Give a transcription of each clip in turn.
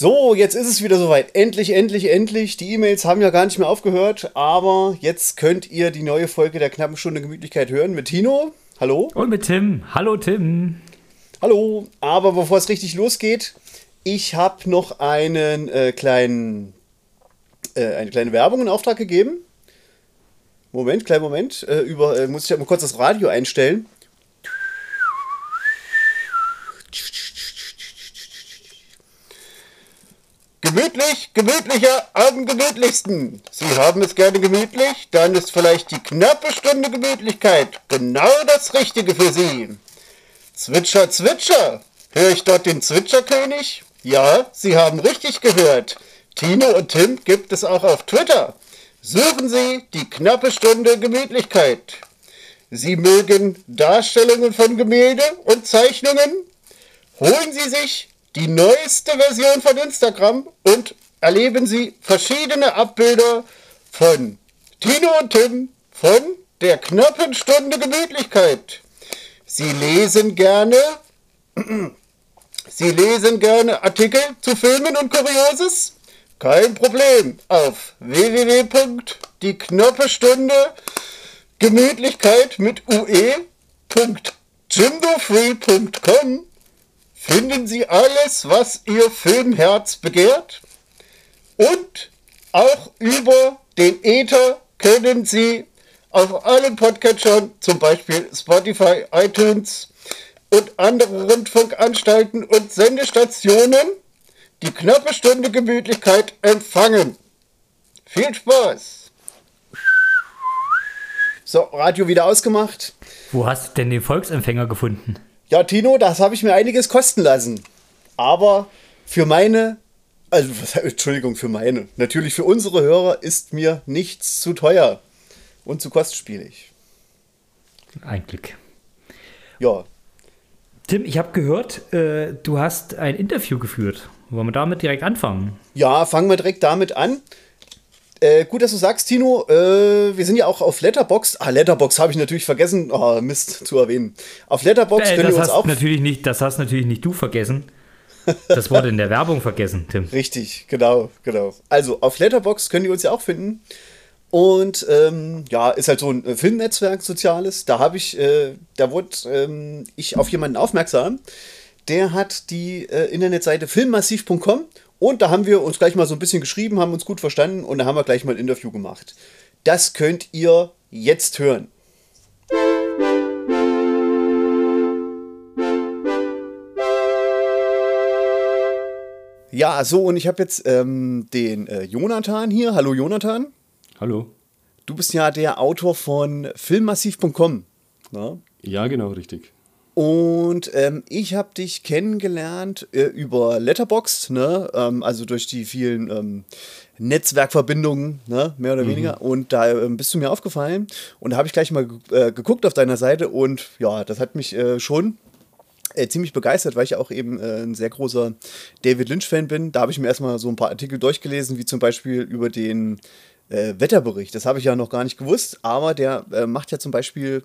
So, jetzt ist es wieder soweit. Endlich, endlich, endlich. Die E-Mails haben ja gar nicht mehr aufgehört, aber jetzt könnt ihr die neue Folge der knappen Stunde Gemütlichkeit hören mit Tino. Hallo. Und mit Tim. Hallo, Tim. Hallo. Aber bevor es richtig losgeht, ich habe noch einen äh, kleinen, äh, eine kleine Werbung in Auftrag gegeben. Moment, kleinen Moment. Äh, über, äh, muss ich mal kurz das Radio einstellen. Gemütlich, gemütlicher, am gemütlichsten. Sie haben es gerne gemütlich, dann ist vielleicht die knappe Stunde Gemütlichkeit genau das Richtige für Sie. Zwitscher, zwitscher. Höre ich dort den Zwitscherkönig? Ja, Sie haben richtig gehört. Tino und Tim gibt es auch auf Twitter. Suchen Sie die knappe Stunde Gemütlichkeit. Sie mögen Darstellungen von Gemälde und Zeichnungen? Holen Sie sich die neueste Version von Instagram und erleben Sie verschiedene Abbilder von Tino und Tim von der knappen Stunde Gemütlichkeit. Sie lesen gerne, Sie lesen gerne Artikel zu Filmen und Kurioses? Kein Problem. Auf www.dieknoppestunde Gemütlichkeit mit ue.jimbofree.com finden Sie alles, was Ihr Filmherz begehrt. Und auch über den Ether können Sie auf allen Podcatchern, zum Beispiel Spotify, iTunes und andere Rundfunkanstalten und Sendestationen, die knappe Stunde Gemütlichkeit empfangen. Viel Spaß! So, Radio wieder ausgemacht. Wo hast du denn den Volksempfänger gefunden? Ja, Tino, das habe ich mir einiges kosten lassen. Aber für meine, also Entschuldigung, für meine, natürlich für unsere Hörer ist mir nichts zu teuer und zu kostspielig. Ein Glück. Ja. Tim, ich habe gehört, äh, du hast ein Interview geführt. Wollen wir damit direkt anfangen? Ja, fangen wir direkt damit an. Äh, gut, dass du sagst, Tino. Äh, wir sind ja auch auf Letterbox. Ah, Letterbox habe ich natürlich vergessen. Oh, Mist zu erwähnen. Auf Letterbox äh, können wir uns hast auch. Natürlich nicht, das hast natürlich nicht du vergessen. Das wurde in der Werbung vergessen, Tim. Richtig, genau, genau. Also auf Letterbox könnt ihr uns ja auch finden. Und ähm, ja, ist halt so ein Filmnetzwerk, soziales. Da habe ich, äh, da wurde ähm, ich auf jemanden aufmerksam. Der hat die äh, Internetseite filmmassiv.com und da haben wir uns gleich mal so ein bisschen geschrieben, haben uns gut verstanden und da haben wir gleich mal ein Interview gemacht. Das könnt ihr jetzt hören. Ja, so und ich habe jetzt ähm, den äh, Jonathan hier. Hallo Jonathan. Hallo. Du bist ja der Autor von filmmassiv.com. Ne? Ja, genau, richtig. Und ähm, ich habe dich kennengelernt äh, über Letterboxd, ne? Ähm, also durch die vielen ähm, Netzwerkverbindungen, ne? mehr oder weniger. Und da ähm, bist du mir aufgefallen und da habe ich gleich mal äh, geguckt auf deiner Seite und ja, das hat mich äh, schon äh, ziemlich begeistert, weil ich auch eben äh, ein sehr großer David Lynch-Fan bin. Da habe ich mir erstmal so ein paar Artikel durchgelesen, wie zum Beispiel über den äh, Wetterbericht. Das habe ich ja noch gar nicht gewusst, aber der macht ja zum Beispiel,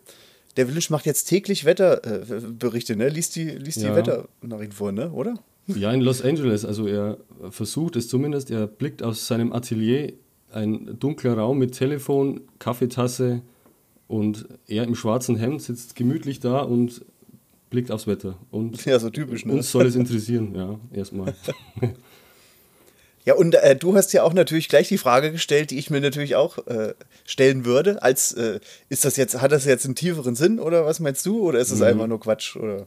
David Lynch macht jetzt täglich Wetterberichte, ne? Liest die, liest die Ja. Wetternachrichten vor, ne? Oder? Ja, in Los Angeles. Also er versucht es zumindest. Er blickt aus seinem Atelier ein dunkler Raum mit Telefon, Kaffeetasse und er im schwarzen Hemd sitzt gemütlich da und blickt aufs Wetter. Und Ja, so typisch, ne? uns soll es interessieren, ja, erstmal. Ja, und äh, du hast ja auch natürlich gleich die Frage gestellt, die ich mir natürlich auch äh, stellen würde, als äh, ist das jetzt, hat das jetzt einen tieferen Sinn oder was meinst du? Oder ist das einfach nur Quatsch? Oder?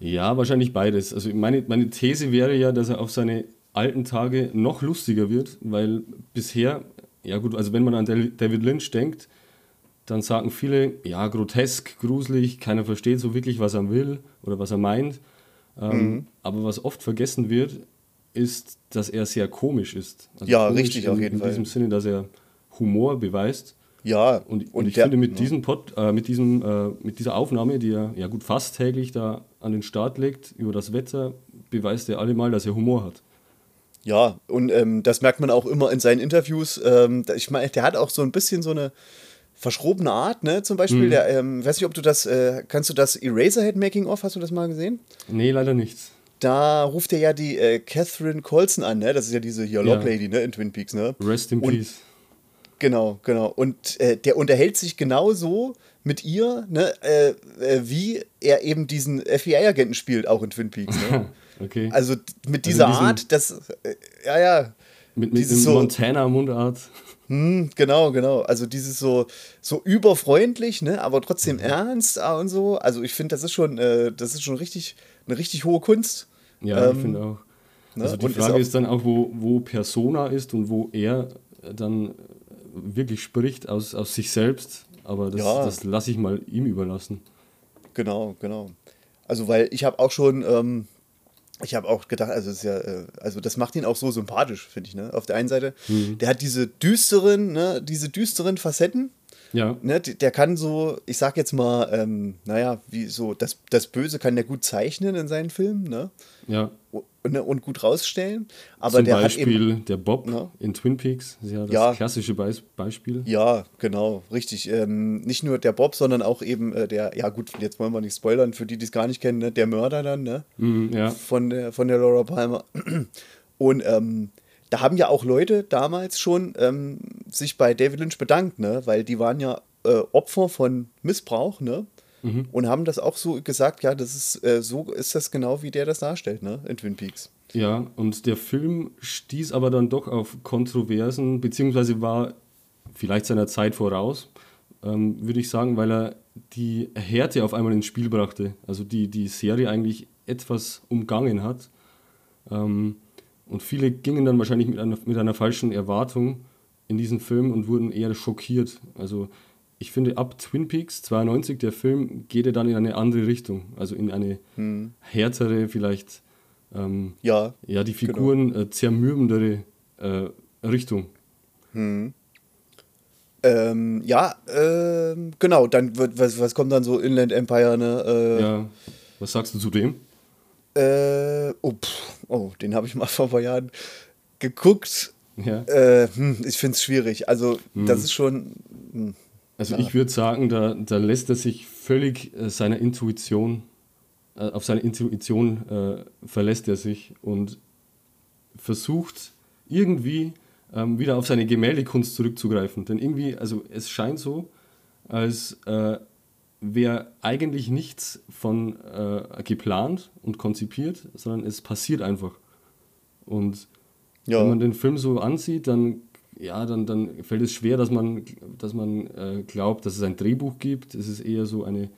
Ja, wahrscheinlich beides. Also meine, meine These wäre ja, dass er auf seine alten Tage noch lustiger wird, weil bisher, ja gut, also wenn man an Dav- David Lynch denkt, dann sagen viele, ja, grotesk, gruselig, keiner versteht so wirklich, was er will oder was er meint. Ähm, Aber was oft vergessen wird, ist, dass er sehr komisch ist. Also Ja, komisch richtig, in, auf jeden in Fall. diesem Sinne, dass er Humor beweist. Ja, Und, und, ich der- finde, mit, diesem Pod, äh, mit, diesem, äh, mit dieser Aufnahme, die er ja gut fast täglich da an den Start legt über das Wetter, beweist er allemal, dass er Humor hat. Ja, und ähm, das merkt man auch immer in seinen Interviews. Ähm, ich meine, der hat auch so ein bisschen so eine verschrobene Art, ne? Zum Beispiel, Mhm. der, ähm, weiß nicht, ob du das, äh, kannst du das Eraserhead Making of, hast du das mal gesehen? Nee, leider nichts. Da ruft er ja die äh, Catherine Colson an, ne? Das ist ja diese hier Ja. Lock Lady, ne, in Twin Peaks, ne? Rest in Und- Peace. Genau, genau. Und äh, der unterhält sich genauso mit ihr, ne, äh, äh, wie er eben diesen FBI-Agenten spielt, auch in Twin Peaks. Ne? Okay. Also mit dieser diesen- Art, das, äh, ja, ja, mit mit so- Montana-Mundart. hm, genau, genau. Also dieses so, so überfreundlich, ne, aber trotzdem Mhm. ernst und so. Also ich finde, das ist schon, äh, das ist schon richtig, eine richtig hohe Kunst. Ja, Ähm, ich finde auch. ne, Also die und ist Frage auch- ist, dann auch, wo, wo Persona ist und wo er dann wirklich spricht aus, aus sich selbst. Aber das, Ja. das lasse ich mal ihm überlassen. Genau, genau. Also, weil ich habe auch schon, ähm, ich habe auch gedacht, also, ist ja, äh, also das macht ihn auch so sympathisch, finde ich, ne? Auf der einen Seite, der hat diese düsteren, ne, diese düsteren Facetten, Ja, ne? Der kann so, ich sag jetzt mal, ähm, naja, wie so, das, das Böse kann der gut zeichnen in seinen Filmen, ne? ja. Und, ne, und gut rausstellen. Aber Zum der Beispiel hat eben. der Bob Ja. in Twin Peaks. Ist ja das Ja. klassische Beis Beispiel. Ja, genau, richtig. Ähm, nicht nur der Bob, sondern auch eben äh, der, ja gut, jetzt wollen wir nicht spoilern, für die, die es gar nicht kennen, ne? der Mörder dann, ne? Mhm, ja. von der, von der Laura Palmer. Und ähm, da haben ja auch Leute damals schon ähm, sich bei David Lynch bedankt, ne? weil die waren ja äh, Opfer von Missbrauch, ne? Und haben das auch so gesagt, ja, das ist äh, so ist das genau, wie der das darstellt, ne? In Twin Peaks. Ja, und der Film stieß aber dann doch auf Kontroversen, beziehungsweise war vielleicht seiner Zeit voraus, ähm, würde ich sagen, weil er die Härte auf einmal ins Spiel brachte. Also die, die Serie eigentlich etwas umgangen hat. Ähm, und viele gingen dann wahrscheinlich mit einer, mit einer falschen Erwartung in diesen Film und wurden eher schockiert. Also ich finde, ab Twin Peaks 92, der Film, geht er dann in eine andere Richtung. Also in eine härtere, vielleicht ähm, Ja. ja, die Figuren äh, zermürbendere äh, Richtung. Ähm, ja, ähm, genau, dann wird, was, was kommt dann so Inland Empire, ne? Äh, Ja. Was sagst du zu dem? äh, oh, pff, oh, den habe ich mal vor ein paar Jahren geguckt. Ja. Äh, hm, ich finde es schwierig. Also, das ist schon. Hm, Also ich würde sagen, da, da lässt er sich völlig äh, seiner Intuition, äh, auf seine Intuition äh, verlässt er sich und versucht irgendwie ähm, wieder auf seine Gemäldekunst zurückzugreifen. Denn irgendwie, also es scheint so, als äh, wäre eigentlich nichts von äh, geplant und konzipiert, sondern es passiert einfach. Und Ja. wenn man den Film so ansieht, dann, ja, dann, dann fällt es schwer, dass man, dass man äh, glaubt, dass es ein Drehbuch gibt. Es ist eher so eine,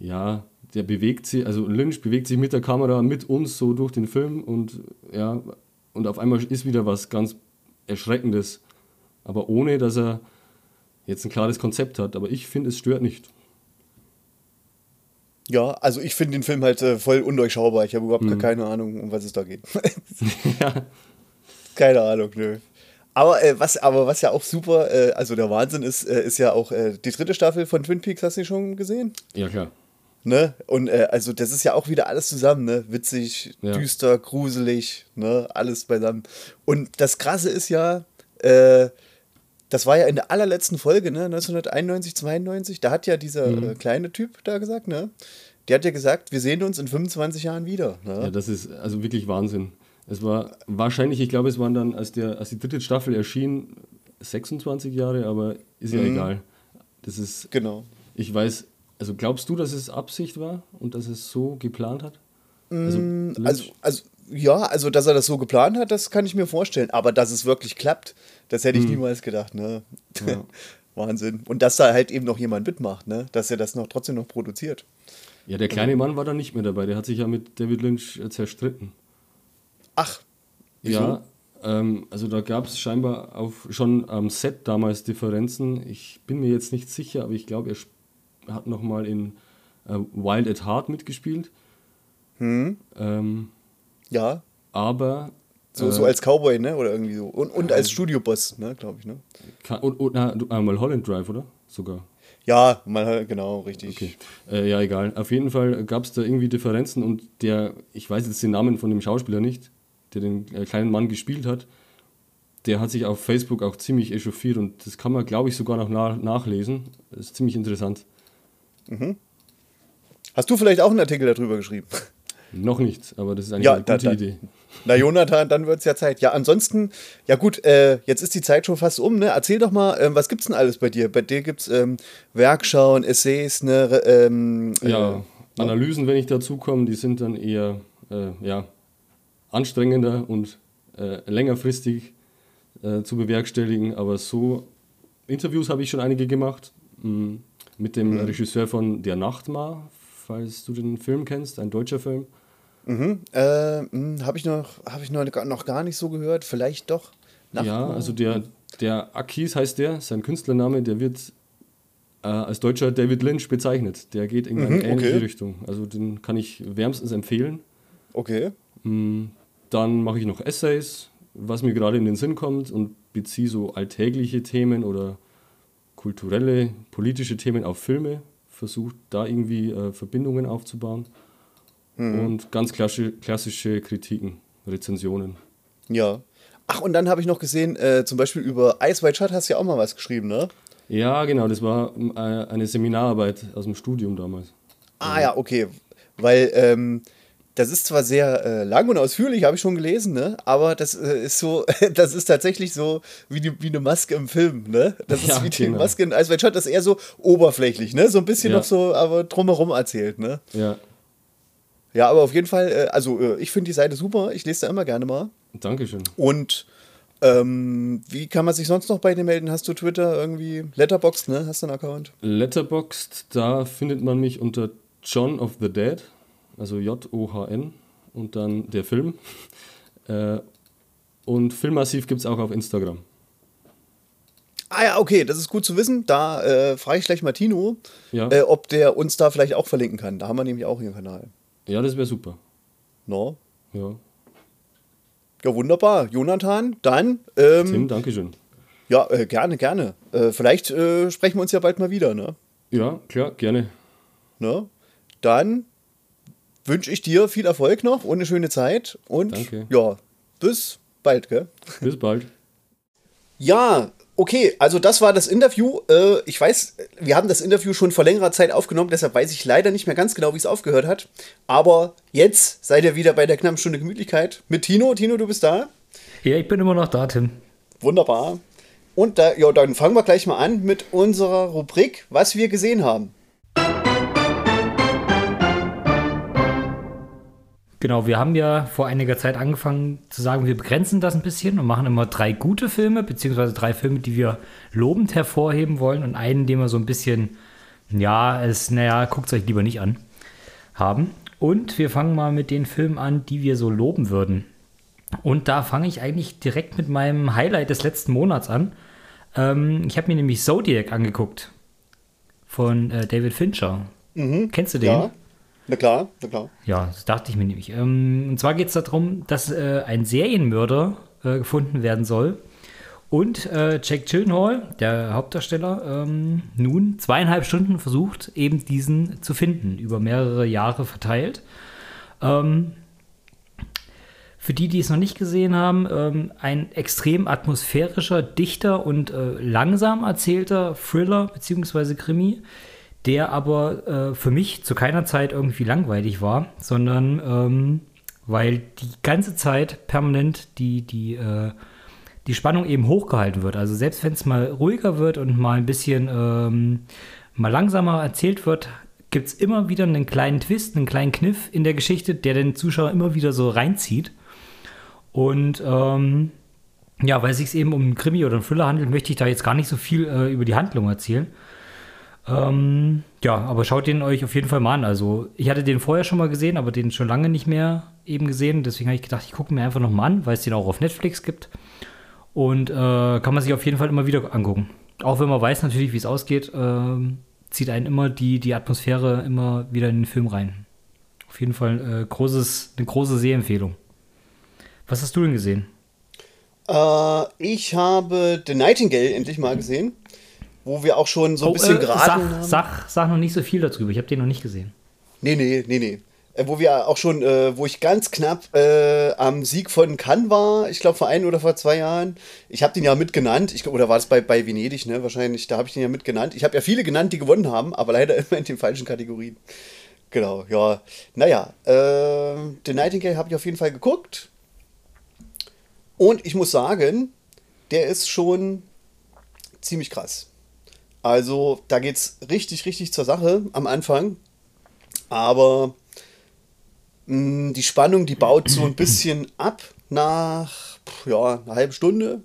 ja, der bewegt sich, also Lynch bewegt sich mit der Kamera mit uns so durch den Film und ja, und auf einmal ist wieder was ganz Erschreckendes, aber ohne, dass er jetzt ein klares Konzept hat. Aber ich finde, es stört nicht. Ja, also ich finde den Film halt äh, voll undurchschaubar. Ich habe überhaupt gar keine Ahnung, um was es da geht. ja, keine Ahnung, nö. Aber, äh, was, aber was ja auch super, äh, also der Wahnsinn ist, äh, ist ja auch äh, die dritte Staffel von Twin Peaks, hast du schon gesehen? ja klar. Ne? Und äh, also das ist ja auch wieder alles zusammen, ne? Witzig, Ja. düster, gruselig, ne? Alles beisammen. Und das Krasse ist ja, äh, das war ja in der allerletzten Folge, ne? 1991, 92, da hat ja dieser Mhm. äh, kleine Typ da gesagt, ne? Der hat ja gesagt, wir sehen uns in 25 Jahren wieder. Ne? Ja, das ist also wirklich Wahnsinn. Es war wahrscheinlich, ich glaube, es waren dann, als, der, als die dritte Staffel erschien, 26 Jahre, aber ist ja egal. Das ist, Genau. ich weiß, also glaubst du, dass es Absicht war und dass es so geplant hat? Also, Lynch- Also, also, ja, also, dass er das so geplant hat, das kann ich mir vorstellen. Aber dass es wirklich klappt, das hätte ich niemals gedacht, ne? Ja. Wahnsinn. Und dass da halt eben noch jemand mitmacht, ne? Dass er das noch trotzdem noch produziert. ja, der kleine Mann war dann nicht mehr dabei, der hat sich ja mit David Lynch äh, zerstritten. Ach, wieso? Ja, ähm, also da gab es scheinbar auf, schon am Set damals Differenzen. Ich bin mir jetzt nicht sicher, aber ich glaube, er hat nochmal in äh, Wild at Heart mitgespielt. Ähm, Ja, aber so, äh, so als Cowboy, ne? Oder irgendwie so. Und, und als Studioboss, ne? Glaube ich, ne? kann, und, und na, du- einmal Holland Drive, oder? Sogar. Ja, mal, genau, richtig. Okay. Äh, ja, egal. Auf jeden Fall gab es da irgendwie Differenzen und der, ich weiß jetzt den Namen von dem Schauspieler nicht, der den äh, kleinen Mann gespielt hat, der hat sich auf Facebook auch ziemlich echauffiert und das kann man, glaube ich, sogar noch nach, nachlesen. Das ist ziemlich interessant. Hast du vielleicht auch einen Artikel darüber geschrieben? Noch nicht, aber das ist eigentlich Ja, eine da- gute da- Idee. Na, Jonathan, dann wird es ja Zeit. Ja, ansonsten, ja gut, äh, jetzt ist die Zeit schon fast um, ne? Erzähl doch mal, ähm, was gibt's denn alles bei dir? Bei dir gibt's ähm, Werkschauen, Essays, ne? Ähm, Ja, äh, Analysen, wenn ich dazu komme, die sind dann eher äh, ja, anstrengender und äh, längerfristig äh, zu bewerkstelligen. Aber so Interviews habe ich schon einige gemacht mh, mit dem Mhm. Regisseur von Der Nachtmar, falls du den Film kennst, ein deutscher Film. Äh, habe ich, noch, hab ich noch, noch gar nicht so gehört, vielleicht doch. Ja, Nachtmahl? also der, der Akis heißt der, sein Künstlername, der wird äh, als deutscher David Lynch bezeichnet. Der geht in eine Mhm, ähnliche okay. Richtung. Also den kann ich wärmstens empfehlen. Okay. Dann mache ich noch Essays, was mir gerade in den Sinn kommt und beziehe so alltägliche Themen oder kulturelle, politische Themen auf Filme, versuche da irgendwie äh, Verbindungen aufzubauen und ganz klassische, klassische Kritiken, Rezensionen. Ja. Ach, und dann habe ich noch gesehen, äh, zum Beispiel über Ice White Shut hast du ja auch mal was geschrieben, ne? Ja, genau, das war äh, eine Seminararbeit aus dem Studium damals. Ah ja, okay. Weil ähm, das ist zwar sehr äh, lang und ausführlich, habe ich schon gelesen, ne? Aber das äh, ist so, das ist tatsächlich so wie, die, wie eine Maske im Film, ne? Das ist Ja, wie die genau. Maske in Ice White Shut, das ist eher so oberflächlich, ne? So ein bisschen Ja. noch so, aber drumherum erzählt, ne? Ja, Ja, aber auf jeden Fall, äh, also äh, ich finde die Seite super, ich lese da immer gerne mal. Dankeschön. Und ähm, wie kann man sich sonst noch bei dir melden? Hast du Twitter irgendwie? Letterboxd, ne? Hast du einen Account? Letterboxd, da findet man mich unter John of the Dead, also J-O-H-N und dann der Film. Äh, und Filmmassiv gibt es auch auf Instagram. Ah ja, okay, das ist gut zu wissen. Da äh, frage ich gleich mal Tino, Ja. äh, ob der uns da vielleicht auch verlinken kann. Da haben wir nämlich auch hier einen Kanal. Ja, das wäre super. No? Ja. Ja, wunderbar. Jonathan, dann, ähm, Tim, Dankeschön. ja, äh, gerne, gerne. Äh, vielleicht äh, sprechen wir uns ja bald mal wieder, ne? Ja, klar, gerne. ne? Dann wünsche ich dir viel Erfolg noch und eine schöne Zeit. Und Danke. ja, bis bald, gell? Bis bald. Ja, okay, also das war das Interview. Äh, ich weiß, wir haben das Interview schon vor längerer Zeit aufgenommen, deshalb weiß ich leider nicht mehr ganz genau, wie es aufgehört hat. Aber jetzt seid ihr wieder bei der knappen Stunde Gemütlichkeit mit Tino. Tino, du bist da. Ja, ich bin immer noch da, Tim. Wunderbar. Und da, ja, dann fangen wir gleich mal an mit unserer Rubrik, was wir gesehen haben. Genau, wir haben ja vor einiger Zeit angefangen zu sagen, wir begrenzen das ein bisschen und machen immer drei gute Filme, beziehungsweise drei Filme, die wir lobend hervorheben wollen und einen, den wir so ein bisschen, ja, es, naja, guckt es euch lieber nicht an, haben. Und wir fangen mal mit den Filmen an, die wir so loben würden. Und da fange ich eigentlich direkt mit meinem Highlight des letzten Monats an. Ähm, ich habe mir nämlich Zodiac angeguckt von äh, David Fincher. Kennst du den? Ja, na klar, na klar. Ja, das dachte ich mir nämlich. Ähm, und zwar geht es darum, dass äh, ein Serienmörder äh, gefunden werden soll. Und äh, Jack Gyllenhaal, der Hauptdarsteller, ähm, nun zweieinhalb Stunden versucht, eben diesen zu finden, über mehrere Jahre verteilt. Ähm, für die, die es noch nicht gesehen haben, ein extrem atmosphärischer, dichter und langsam erzählter Thriller bzw. Krimi, der aber äh, für mich zu keiner Zeit irgendwie langweilig war, sondern ähm, weil die ganze Zeit permanent die, die, äh, die Spannung eben hochgehalten wird. Also selbst wenn es mal ruhiger wird und mal ein bisschen ähm, mal langsamer erzählt wird, gibt es immer wieder einen kleinen Twist, einen kleinen Kniff in der Geschichte, der den Zuschauer immer wieder so reinzieht. Und ähm, ja, weil es sich eben um einen Krimi oder einen Thriller handelt, möchte ich da jetzt gar nicht so viel äh, über die Handlung erzählen. Ähm, ja, aber schaut den euch auf jeden Fall mal an. Also, ich hatte den vorher schon mal gesehen, aber den schon lange nicht mehr eben gesehen. Deswegen habe ich gedacht, ich gucke mir einfach noch mal an, weil es den auch auf Netflix gibt. Und äh, kann man sich auf jeden Fall immer wieder angucken. Auch wenn man weiß natürlich, wie es ausgeht, ähm, zieht einen immer die, die Atmosphäre immer wieder in den Film rein. Auf jeden Fall äh, großes, eine große Sehempfehlung. Was hast du denn gesehen? Äh, ich habe The Nightingale endlich mal gesehen, wo wir auch schon so ein bisschen äh, geraten sag, haben. sag, sag noch nicht so viel darüber. Ich habe den noch nicht gesehen. Nee, nee, nee, nee. Äh, Wo wir auch schon, äh, wo ich ganz knapp äh, am Sieg von Cannes war, ich glaube vor ein oder vor zwei Jahren. Ich habe den ja mitgenannt, ich, oder war das bei, bei Venedig, ne? Wahrscheinlich, da habe ich den ja mitgenannt. Ich habe ja viele genannt, die gewonnen haben, aber leider immer in den falschen Kategorien. Genau, ja. Naja, äh, The Nightingale habe ich auf jeden Fall geguckt. Und ich muss sagen, der ist schon ziemlich krass. Also, da geht es richtig, richtig zur Sache am Anfang. Aber mh, die Spannung, die baut so ein bisschen ab nach ja, einer halben Stunde.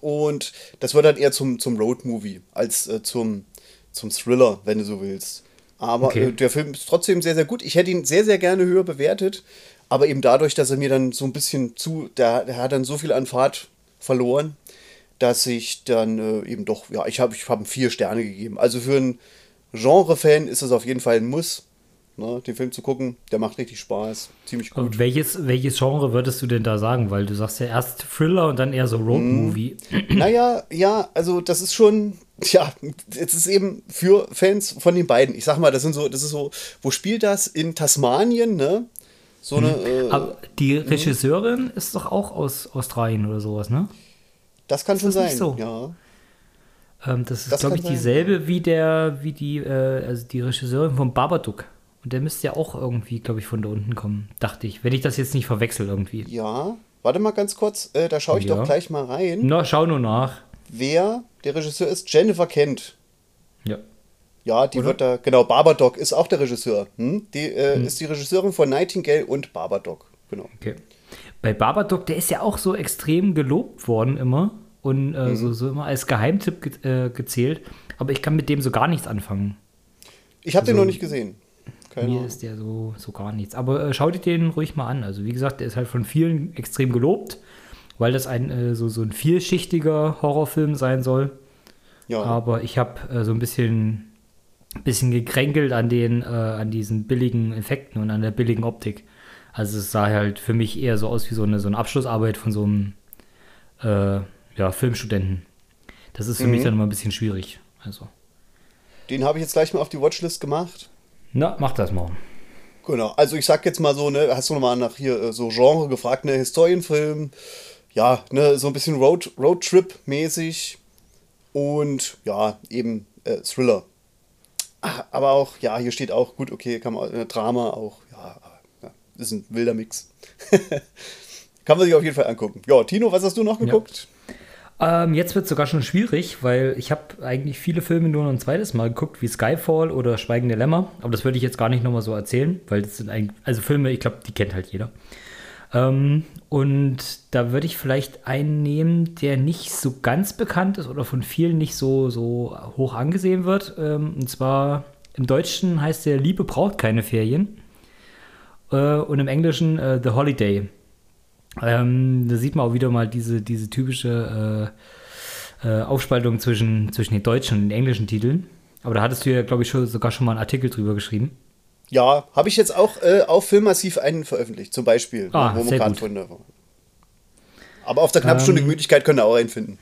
Und das wird dann eher zum, zum Road-Movie als äh, zum, zum Thriller, wenn du so willst. Aber Okay. äh, der Film ist trotzdem sehr, sehr gut. Ich hätte ihn sehr, sehr gerne höher bewertet. Aber eben dadurch, dass er mir dann so ein bisschen zu, der, der hat dann so viel an Fahrt verloren, dass ich dann äh, eben doch, ja, ich habe ich hab vier Sterne gegeben. Also für einen Genre-Fan ist es auf jeden Fall ein Muss, ne, den Film zu gucken. Der macht richtig Spaß, ziemlich gut. Und welches, welches Genre würdest du denn da sagen? Weil du sagst ja erst Thriller und dann eher so Road-Movie. Naja, ja, also das ist schon, ja, es ist eben für Fans von den beiden. Ich sag mal, das sind so, das ist so, wo spielt das? In Tasmanien, ne? So eine, äh, Aber die Regisseurin ist doch auch aus Australien oder sowas, ne? Das kann schon das nicht sein. so? Ja. Ähm, das ist, glaube ich, sein, dieselbe wie der, wie die, äh, also die Regisseurin von Babadook. Und der müsste ja auch irgendwie, glaube ich, von da unten kommen, dachte ich. Wenn ich das jetzt nicht verwechsel irgendwie. Ja, warte mal ganz kurz, äh, da schaue ich Ja. doch gleich mal rein, Na, schau nur nach. wer der Regisseur ist. Jennifer Kent. Ja. Ja, die Oder? wird da, genau, Babadook ist auch der Regisseur. Hm? Die äh, ist die Regisseurin von Nightingale und Babadook. Genau. Okay. Bei Babadook, der ist ja auch so extrem gelobt worden immer und äh, so, so immer als Geheimtipp ge äh, gezählt. Aber ich kann mit dem so gar nichts anfangen. Ich habe den Also, noch nicht gesehen. Keine Mir Ahnung. ist der so, so gar nichts. Aber äh, schau dir den ruhig mal an. Also wie gesagt, der ist halt von vielen extrem gelobt, weil das ein äh, so, so ein vielschichtiger Horrorfilm sein soll. Ja. Aber ich habe äh, so ein bisschen, bisschen gekränkelt an den, äh, an diesen billigen Effekten und an der billigen Optik. Also es sah halt für mich eher so aus wie so eine, so eine Abschlussarbeit von so einem äh, ja, Filmstudenten. Das ist für mich dann immer ein bisschen schwierig. Also, Den habe ich jetzt gleich mal auf die Watchlist gemacht. na, mach das mal. Genau, also ich sag jetzt mal so, ne, hast du nochmal nach hier äh, so Genre gefragt, ne, Historienfilm, ja, ne, so ein bisschen Road, Roadtrip-mäßig und ja, eben äh, Thriller. Ah, Aber auch, ja, hier steht auch, gut, okay, kann man, äh, Drama auch, ist ein wilder Mix. kann man sich auf jeden Fall angucken. Ja, Tino, was hast du noch geguckt? Ähm, jetzt wird es sogar schon schwierig, weil ich habe eigentlich viele Filme nur noch ein zweites Mal geguckt, wie Skyfall oder Schweigende Lämmer. Aber das würde ich jetzt gar nicht nochmal so erzählen, weil das sind eigentlich, also Filme, ich glaube, die kennt halt jeder. Ähm, und da würde ich vielleicht einen nehmen, der nicht so ganz bekannt ist oder von vielen nicht so, so hoch angesehen wird. Ähm, und zwar im Deutschen heißt der Liebe braucht keine Ferien. Äh, und im Englischen äh, The Holiday. Ähm, da sieht man auch wieder mal diese, diese typische äh, äh, Aufspaltung zwischen, zwischen den deutschen und den englischen Titeln. Aber da hattest du ja, glaube ich, schon, sogar schon mal einen Artikel drüber geschrieben. Ja, habe ich jetzt auch äh, auf Filmmassiv einen veröffentlicht, zum Beispiel, Ah, wo sehr gut. von der Aber auf der knapp Stunde Ähm, Gemütlichkeit können wir auch einen finden.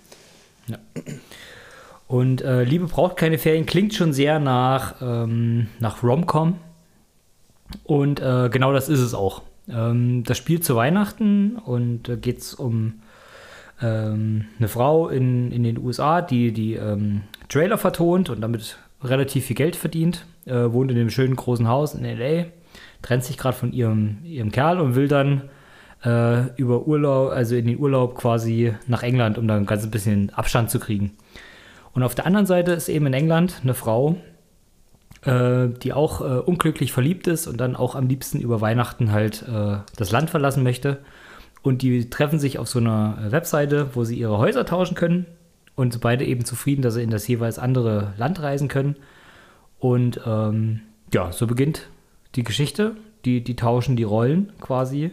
Und äh, Liebe braucht keine Ferien klingt schon sehr nach, ähm, nach Rom-Com. Und äh, genau das ist es auch. Ähm, das spielt zu Weihnachten und da geht es um ähm, eine Frau in, in den USA, die die ähm, Trailer vertont und damit relativ viel Geld verdient. Äh, wohnt in einem schönen großen Haus in LA, trennt sich gerade von ihrem, ihrem Kerl und will dann äh, über Urlaub, also in den Urlaub quasi nach England, um da ein ganz bisschen Abstand zu kriegen. Und auf der anderen Seite ist eben in England eine Frau, äh, die auch äh, unglücklich verliebt ist und dann auch am liebsten über Weihnachten halt äh, das Land verlassen möchte. Und die treffen sich auf so einer äh, Webseite, wo sie ihre Häuser tauschen können und beide eben zufrieden, dass sie in das jeweils andere Land reisen können. Und ähm, ja, so beginnt die Geschichte. Die, die tauschen die Rollen quasi.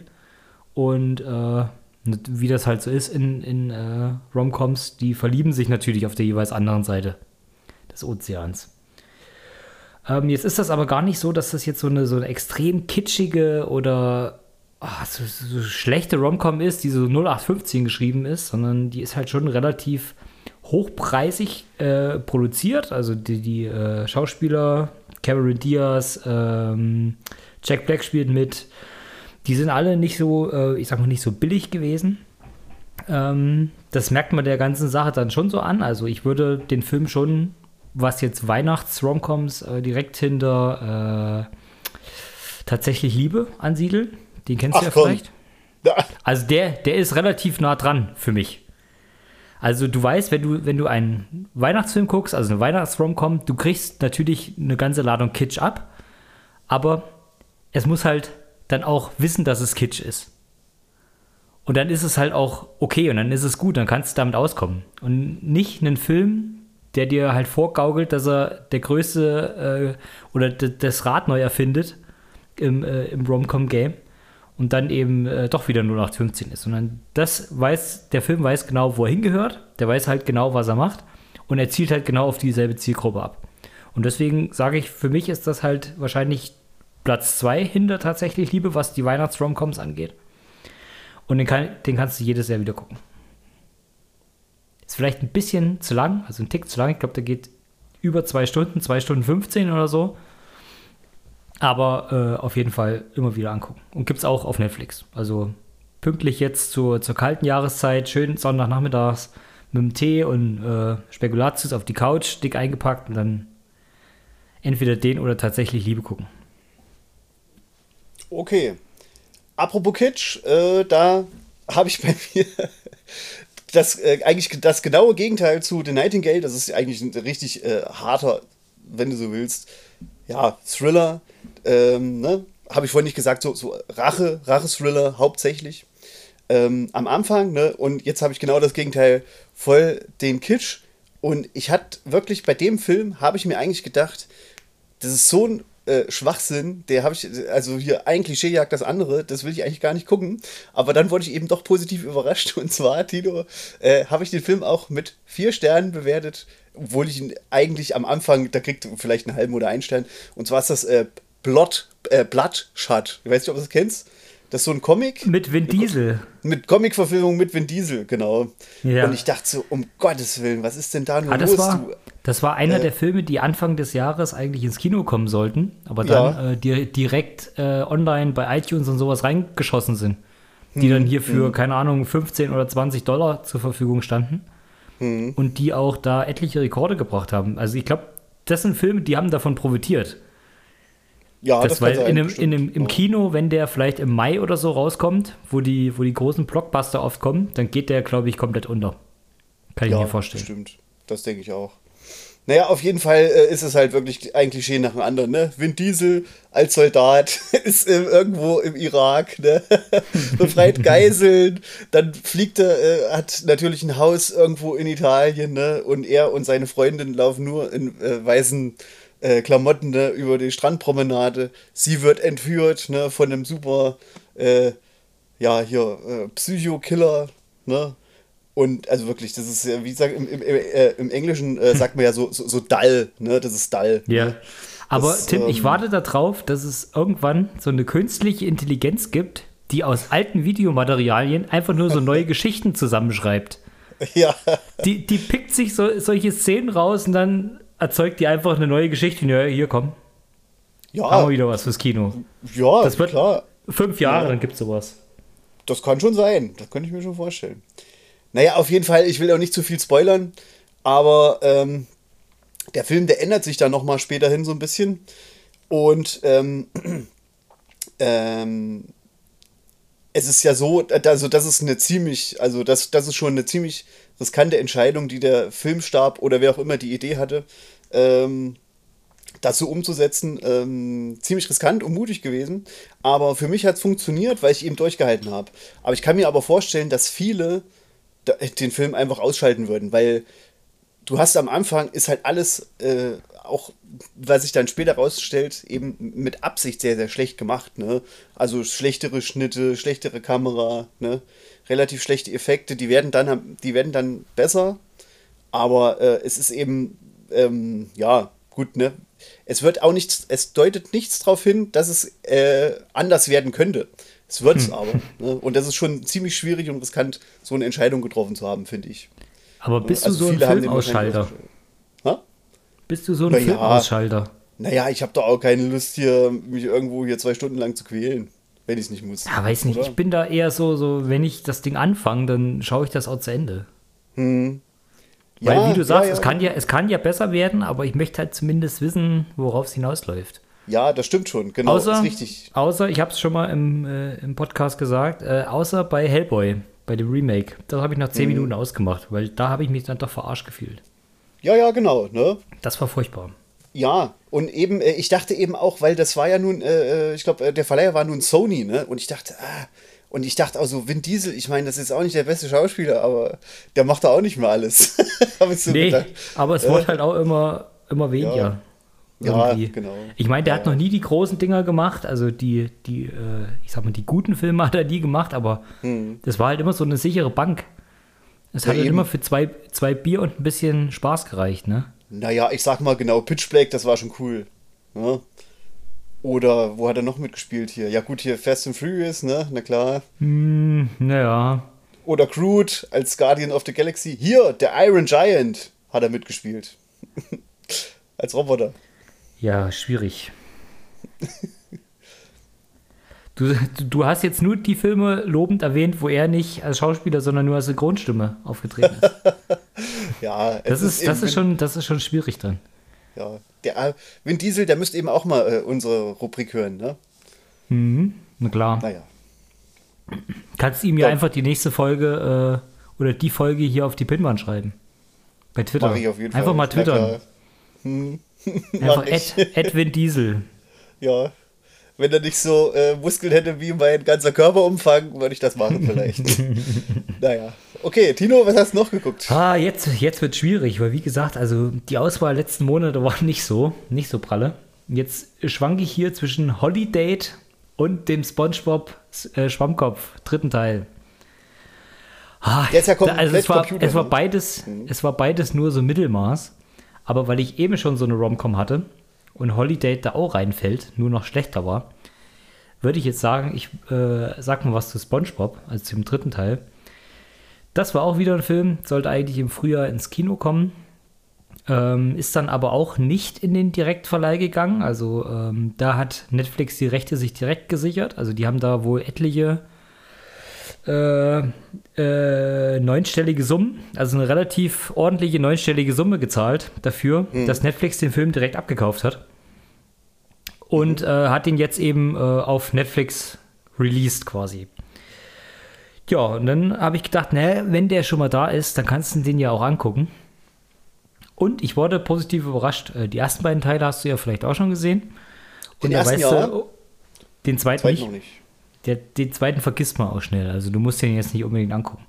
Und äh, wie das halt so ist in, in äh, Romcoms, die verlieben sich natürlich auf der jeweils anderen Seite des Ozeans. Ähm, jetzt ist das aber gar nicht so, dass das jetzt so eine, so eine extrem kitschige oder ah, so, so schlechte Romcom ist, die so 0815 geschrieben ist, sondern die ist halt schon relativ hochpreisig äh, produziert. Also die, die äh, Schauspieler, Cameron Diaz, ähm, Jack Black spielt mit. Die sind alle nicht so, äh, ich sag mal, nicht so billig gewesen. Ähm, das merkt man der ganzen Sache dann schon so an. Also ich würde den Film schon, was jetzt Weihnachts-Romcoms äh, direkt hinter tatsächlich Liebe ansiedeln. Den kennst Ach, du ja komm. vielleicht. Also der, der ist relativ nah dran für mich. Also du weißt, wenn du, wenn du einen Weihnachtsfilm guckst, also eine Weihnachtsrom-Com, du kriegst natürlich eine ganze Ladung Kitsch ab, aber es muss halt dann auch wissen, dass es Kitsch ist. Und dann ist es halt auch okay und dann ist es gut, dann kannst du damit auskommen. Und nicht einen Film, der dir halt vorgaukelt, dass er der größte äh, oder das Rad neu erfindet im, äh, im Rom-Com-Game und dann eben äh, doch wieder 0815 ist. Sondern das weiß, der Film weiß genau, wo er hingehört, der weiß halt genau, was er macht und er zielt halt genau auf dieselbe Zielgruppe ab. Und deswegen sage ich, für mich ist das halt wahrscheinlich Platz 2 hinter tatsächlich Liebe, was die Weihnachts-Romcoms angeht. Und den, kann, den kannst du jedes Jahr wieder gucken. Vielleicht ein bisschen zu lang, also ein Tick zu lang. Ich glaube, der geht über zwei Stunden, zwei Stunden 15 oder so. Aber äh, auf jeden Fall immer wieder angucken. Und gibt es auch auf Netflix. Also pünktlich jetzt zur, zur kalten Jahreszeit, schön Sonntagnachmittags mit dem Tee und äh, Spekulatius auf die Couch, dick eingepackt und dann entweder den oder tatsächlich Liebe gucken. Okay. Apropos Kitsch, äh, da habe ich bei mir das äh, eigentlich das genaue Gegenteil zu The Nightingale. Das ist eigentlich ein richtig äh, harter, wenn du so willst, ja, Thriller. Ähm, ne? Habe ich vorhin nicht gesagt, so, so Rache, Rache-Thriller hauptsächlich. Ähm, am Anfang, ne? Und jetzt habe ich genau das Gegenteil, voll den Kitsch. Und ich hatte wirklich bei dem Film, habe ich mir eigentlich gedacht, das ist so ein äh, Schwachsinn, der habe ich, also hier ein Klischee jagt das andere, das will ich eigentlich gar nicht gucken. Aber dann wurde ich eben doch positiv überrascht. Und zwar, Tino, äh, habe ich den Film auch mit vier Sternen bewertet, obwohl ich ihn eigentlich am Anfang, da kriegt vielleicht einen halben oder einen Stern. Und zwar ist das äh, Blood, äh, Bloodshot. Ich weiß nicht, ob du das kennst. Das ist so ein Comic. Mit Vin Diesel. Mit Comic-Verfilmung mit Vin Diesel, genau. Ja. Und ich dachte so, um Gottes Willen, was ist denn da nur Ah, das, los? war, du? das war einer Äh. der Filme, die Anfang des Jahres eigentlich ins Kino kommen sollten, aber dann Ja. äh, di direkt äh, online bei iTunes und sowas reingeschossen sind. Die Hm, dann hier für, keine Ahnung, 15 oder 20 Dollar zur Verfügung standen. Hm. Und die auch da etliche Rekorde gebracht haben. Also ich glaube, das sind Filme, die haben davon profitiert. Ja, das, weil kann sein, in einem, bestimmt. in einem, im. Kino, wenn der vielleicht im Mai oder so rauskommt, wo die, wo die großen Blockbuster oft kommen, dann geht der, glaube ich, komplett unter. Kann ich ja, mir vorstellen. Stimmt, das denke ich auch. Naja, auf jeden Fall äh, ist es halt wirklich ein Klischee nach dem anderen. Ne? Vin Diesel als Soldat ist äh, irgendwo im Irak, ne? befreit Geiseln, dann fliegt er, äh, hat natürlich ein Haus irgendwo in Italien ne? und er und seine Freundin laufen nur in äh, weißen äh, Klamotten ne? über die Strandpromenade. Sie wird entführt ne? von einem super, äh, ja, hier, äh, Psycho-Killer, ne? Und also wirklich, das ist ja, wie gesagt, im, im, äh, im Englischen äh, sagt man ja so, so, so dull, ne? Das ist dull. Ja. Ne? Aber Das, Tim, ich ähm, warte darauf, dass es irgendwann so eine künstliche Intelligenz gibt, die aus alten Videomaterialien einfach nur so neue Geschichten zusammenschreibt. Ja, Die, die pickt sich so, solche Szenen raus und dann erzeugt die einfach eine neue Geschichte. Ja, hier komm, haben wir ja, wieder was fürs Kino. ja, Das wird klar. fünf Jahre, Ja. dann gibt's sowas. Das kann schon sein. Das könnte ich mir schon vorstellen. Naja, auf jeden Fall, ich will auch nicht zu viel spoilern, aber ähm, der Film, der ändert sich dann nochmal später hin so ein bisschen. Und ähm, ähm, es ist ja so, also das ist eine ziemlich, also das, das ist schon eine ziemlich riskante Entscheidung, die der Filmstab oder wer auch immer die Idee hatte, ähm, das umzusetzen, ähm, ziemlich riskant und mutig gewesen. Aber für mich hat es funktioniert, weil ich eben durchgehalten habe. Aber ich kann mir aber vorstellen, dass viele den Film einfach ausschalten würden, weil du hast am Anfang ist halt alles äh, auch, was sich dann später rausstellt, eben mit Absicht sehr, sehr schlecht gemacht. Ne? Also schlechtere Schnitte, schlechtere Kamera, ne? relativ schlechte Effekte, die werden dann, die werden dann besser, aber äh, es ist eben, ähm, ja, gut, ne? Es wird auch nichts, es deutet nichts darauf hin, dass es äh, anders werden könnte. Es wird es aber. Ne? Und das ist schon ziemlich schwierig und riskant, so eine Entscheidung getroffen zu haben, finde ich. Aber bist Also du so ein Filmausschalter? Bist du so ein Na ja. Filmausschalter? Naja, ich habe doch auch keine Lust hier, mich irgendwo hier zwei Stunden lang zu quälen, wenn ich es nicht muss. Ja, weiß nicht. Oder? Ich bin da eher so, so, wenn ich das Ding anfange, dann schaue ich das auch zu Ende. Weil, Ja, wie du sagst, ja, Es, ja. kann ja, es kann ja besser werden, aber ich möchte halt zumindest wissen, worauf es hinausläuft. Ja, das stimmt schon, genau, außer, ist richtig. Außer, ich habe es schon mal im, äh, im Podcast gesagt, äh, außer bei Hellboy, bei dem Remake. Da habe ich nach Mhm. 10 Minuten ausgemacht, weil da habe ich mich dann doch verarscht gefühlt. Ja, ja, genau, ne? Das war furchtbar. Ja, und eben, äh, ich dachte eben auch, weil das war ja nun, äh, äh, ich glaube, äh, der Verleiher war nun Sony, ne? Und ich dachte, ah, und ich dachte auch so, Vin Diesel, ich meine, das ist auch nicht der beste Schauspieler, aber der macht da auch nicht mehr alles. So Nee, gedacht. aber es wurde halt auch immer, immer weniger. Ja, irgendwie. genau. Ich meine, der Ja. hat noch nie die großen Dinger gemacht, also die, die, äh, ich sag mal, die guten Filme hat er nie gemacht, aber das war halt immer so eine sichere Bank. Es Hm. Ja, hat halt immer für zwei, zwei Bier und ein bisschen Spaß gereicht, ne? Naja, ich sag mal genau, Pitch Black, das war schon cool. Ne? Oder wo hat er noch mitgespielt hier? Ja, gut, hier Fast and Furious, ne? Na klar. Naja, Oder Groot als Guardian of the Galaxy. Hier, der Iron Giant hat er mitgespielt. als Roboter. ja, schwierig. Du, du- hast jetzt nur die Filme lobend erwähnt, wo er nicht als Schauspieler, sondern nur als Synchronstimme aufgetreten ist. Ja, Das ist, das eben- ist, schon, das ist schon schwierig dann. Ja, der äh, Vin Diesel, der müsste eben auch mal äh, unsere Rubrik hören, ne? Na klar. Naja. Kannst ihm ja Ja. einfach die nächste Folge äh, oder die Folge hier auf die Pinwand schreiben. Bei Twitter. Mach ich auf jeden Fall. einfach mal twittern. Mach Einfach. Ed, Edwin Diesel. Ja. Wenn er nicht so äh, Muskeln hätte wie mein ganzer Körperumfang, würde ich das machen vielleicht. naja. Okay, Tino, was hast du noch geguckt? Ah, jetzt, jetzt wird schwierig, weil wie gesagt, also die Auswahl letzten Monate war nicht so, nicht so pralle. Jetzt schwanke ich hier zwischen Holiday und dem SpongeBob äh, Schwammkopf, dritten Teil. Ah, Der ist ja komplett also es war, Computer, es war beides, es war beides nur so Mittelmaß. Aber weil ich eben schon so eine Romcom hatte und Holiday da auch reinfällt, nur noch schlechter war, würde ich jetzt sagen, ich äh, sag mal was zu SpongeBob, also zum dritten Teil. Das war auch wieder ein Film, sollte eigentlich im Frühjahr ins Kino kommen. Ähm, ist dann aber auch nicht in den Direktverleih gegangen. Also ähm, da hat Netflix die Rechte sich direkt gesichert. Also die haben da wohl etliche äh, äh, neunstellige Summen, also eine relativ ordentliche neunstellige Summe gezahlt dafür, dass Netflix den Film direkt abgekauft hat. Und äh, hat ihn jetzt eben äh, auf Netflix released quasi. Ja, und dann habe ich gedacht, ne, wenn der schon mal da ist, dann kannst du den ja auch angucken. Und ich wurde positiv überrascht. Äh, Die ersten beiden Teile hast du ja vielleicht auch schon gesehen. Und Den da weißt du, oh, den zweiten Zweiten nicht. nicht. Der, den zweiten vergisst man auch schnell. Also du musst den jetzt nicht unbedingt angucken.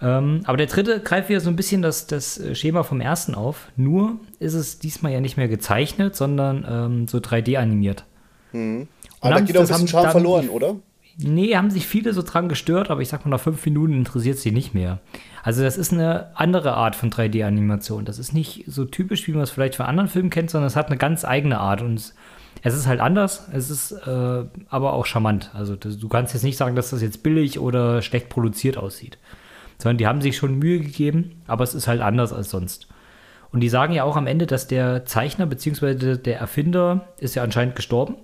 Ähm, aber der dritte greift wieder so ein bisschen das, das äh, Schema vom ersten auf. Nur ist es diesmal ja nicht mehr gezeichnet, sondern ähm, so 3D animiert. Aber da geht auch ein bisschen Charme verloren, oder? Nee, haben sich viele so dran gestört, aber ich sag mal, nach fünf Minuten interessiert sie nicht mehr. Also, das ist eine andere Art von 3D-Animation. Das ist nicht so typisch, wie man es vielleicht von anderen Filmen kennt, sondern es hat eine ganz eigene Art. Und es, es ist halt anders, es ist äh, aber auch charmant. Also, das, du kannst jetzt nicht sagen, dass das jetzt billig oder schlecht produziert aussieht. Sondern die haben sich schon Mühe gegeben, aber es ist halt anders als sonst. Und die sagen ja auch am Ende, dass der Zeichner bzw. der Erfinder ist ja anscheinend gestorben.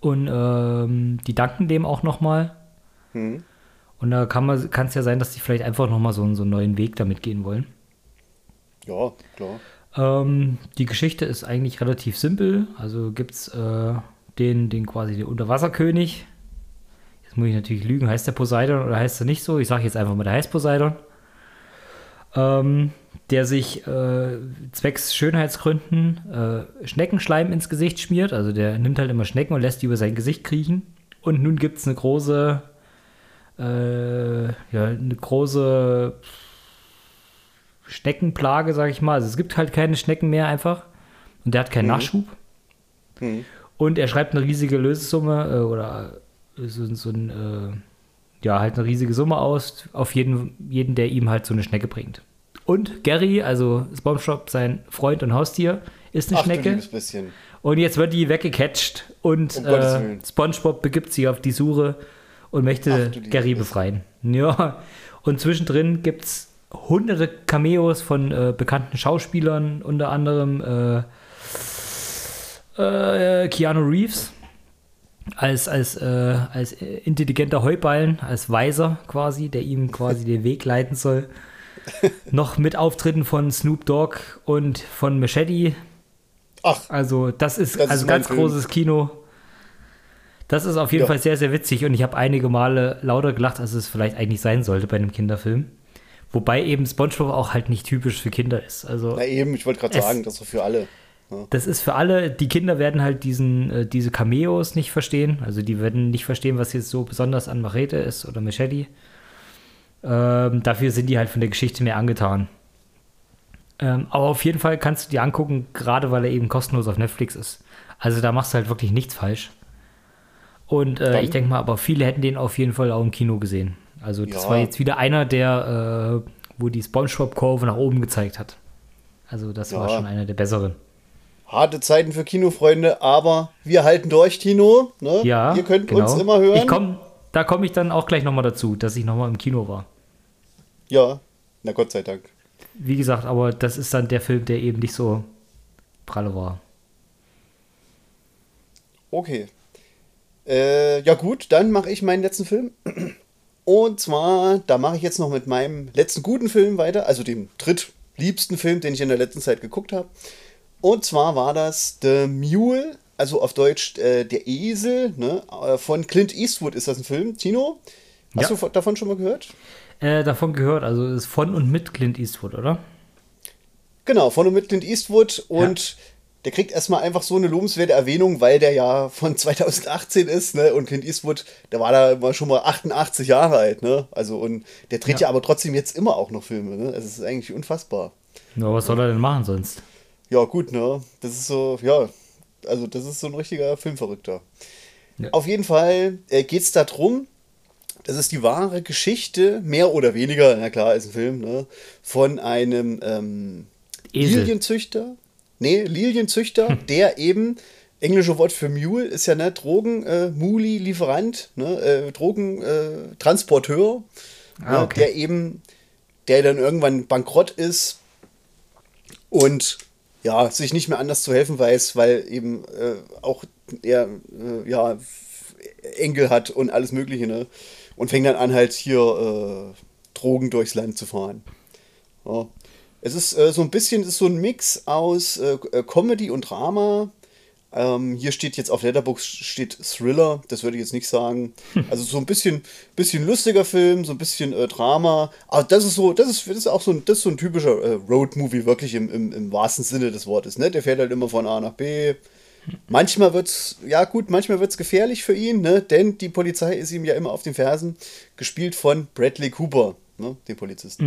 Und ähm, die danken dem auch nochmal. Und da kann es ja sein, dass die vielleicht einfach nochmal so, einen- so einen neuen Weg damit gehen wollen. Ja, klar. Ähm, die Geschichte ist eigentlich relativ simpel. Also gibt es äh, den, den quasi den Unterwasserkönig. Jetzt muss ich natürlich lügen, heißt der Poseidon oder heißt er nicht so? Ich sage jetzt einfach mal, der heißt Poseidon. Ähm, der sich äh, zwecks Schönheitsgründen äh, Schneckenschleim ins Gesicht schmiert. Also der nimmt halt immer Schnecken und lässt die über sein Gesicht kriechen. Und nun gibt es eine große, äh, ja, eine große Schneckenplage, sag ich mal. Also es gibt halt keine Schnecken mehr einfach. Und der hat keinen Nachschub. Und er schreibt eine riesige Lösesumme äh, oder so, so ein, äh, ja, halt eine riesige Summe aus auf jeden, jeden, der ihm halt so eine Schnecke bringt. Und Gary, also SpongeBob, sein Freund und Haustier, ist eine Ach, Schnecke. Und jetzt wird die weggecatcht und Um äh. SpongeBob begibt sich auf die Suche und möchte Ach, Gary befreien. Ja, und zwischendrin gibt es hunderte Cameos von äh, bekannten Schauspielern, unter anderem äh, äh, Keanu Reeves als, als, äh, als intelligenter Heuballen, als Weiser quasi, der ihm quasi den Weg leiten soll. Noch mit Auftritten von Snoop Dogg und von Machete. Ach, Also das ist Das ist also mein ganz Film. großes Kino. Das ist auf jeden Ja. Fall sehr, sehr witzig und ich habe einige Male lauter gelacht, als es vielleicht eigentlich sein sollte bei einem Kinderfilm. Wobei eben SpongeBob auch halt nicht typisch für Kinder ist. Also na eben, ich wollte gerade sagen, das ist für alle. Das ist für alle, die Kinder werden halt diesen, äh, diese Cameos nicht verstehen. Also die werden nicht verstehen, was jetzt so besonders an Machete ist oder Machete. Ähm, dafür sind die halt von der Geschichte mehr angetan. Ähm, aber auf jeden Fall kannst du dir angucken, gerade weil er eben kostenlos auf Netflix ist. Also da machst du halt wirklich nichts falsch. Und äh, ich denke mal, aber viele hätten den auf jeden Fall auch im Kino gesehen. Also das Ja. war jetzt wieder einer, der, äh, wo die Spongebob-Kurve nach oben gezeigt hat. Also das war Ja. schon einer der besseren. Harte Zeiten für Kinofreunde, aber wir halten durch, Tino. Ne? Ja, Ihr könnt genau. uns immer hören. Ich komm, da komme ich dann auch gleich nochmal dazu, dass ich nochmal im Kino war. Ja, na Gott sei Dank. Wie gesagt, aber das ist dann der Film, der eben nicht so pralle war. Okay. Äh, ja gut, dann mache ich meinen letzten Film. Und zwar, da mache ich jetzt noch mit meinem letzten guten Film weiter, also dem drittliebsten Film, den ich in der letzten Zeit geguckt habe. Und zwar war das The Mule, also auf Deutsch äh, Der Esel, ne? Äh, von Clint Eastwood ist das ein Film. Tino, hast Ja. du von- davon schon mal gehört? Äh, davon gehört, also ist von und mit Clint Eastwood, oder? Genau, von und mit Clint Eastwood und der kriegt erstmal einfach so eine lobenswerte Erwähnung, weil der ja von 2018 ist, ne? Und Clint Eastwood, der war da mal schon mal 88 Jahre alt, ne? Also und der dreht ja, Ja. aber trotzdem jetzt immer auch noch Filme, ne? Es ist eigentlich unfassbar. Ja, was soll er denn machen sonst? Ja, gut, ne? Das ist so, ja, also das ist so ein richtiger Filmverrückter. Ja. Auf jeden Fall äh, geht es darum, das ist die wahre Geschichte, mehr oder weniger, na klar, ist ein Film, ne? Von einem ähm. Lilienzüchter. Nee, Lilienzüchter, der eben, englische Wort für Mule ist ja ne, Drogen, äh, Muli, Lieferant, ne, äh, Drogentransporteur, äh, Transporteur, Ah, ne, okay. der eben, der dann irgendwann bankrott ist und ja, sich nicht mehr anders zu helfen weiß, weil eben äh, auch er äh, ja Enkel hat und alles Mögliche, ne? Und fängt dann an, halt hier äh, Drogen durchs Land zu fahren. Ja. Es ist äh, so ein bisschen, es ist so ein Mix aus äh, Comedy und Drama. Ähm, hier steht jetzt auf Letterboxd steht Thriller, das würde ich jetzt nicht sagen. Also so ein bisschen, bisschen lustiger Film, so ein bisschen äh, Drama. Aber das ist so, das ist, das ist auch so ein, das ist so ein typischer äh, Road-Movie, wirklich im, im, im wahrsten Sinne des Wortes. Ne? Der fährt halt immer von A nach B. Manchmal wird's, ja gut, manchmal wird's gefährlich für ihn, ne? denn die Polizei ist ihm ja immer auf den Fersen, gespielt von Bradley Cooper, ne? dem Polizisten.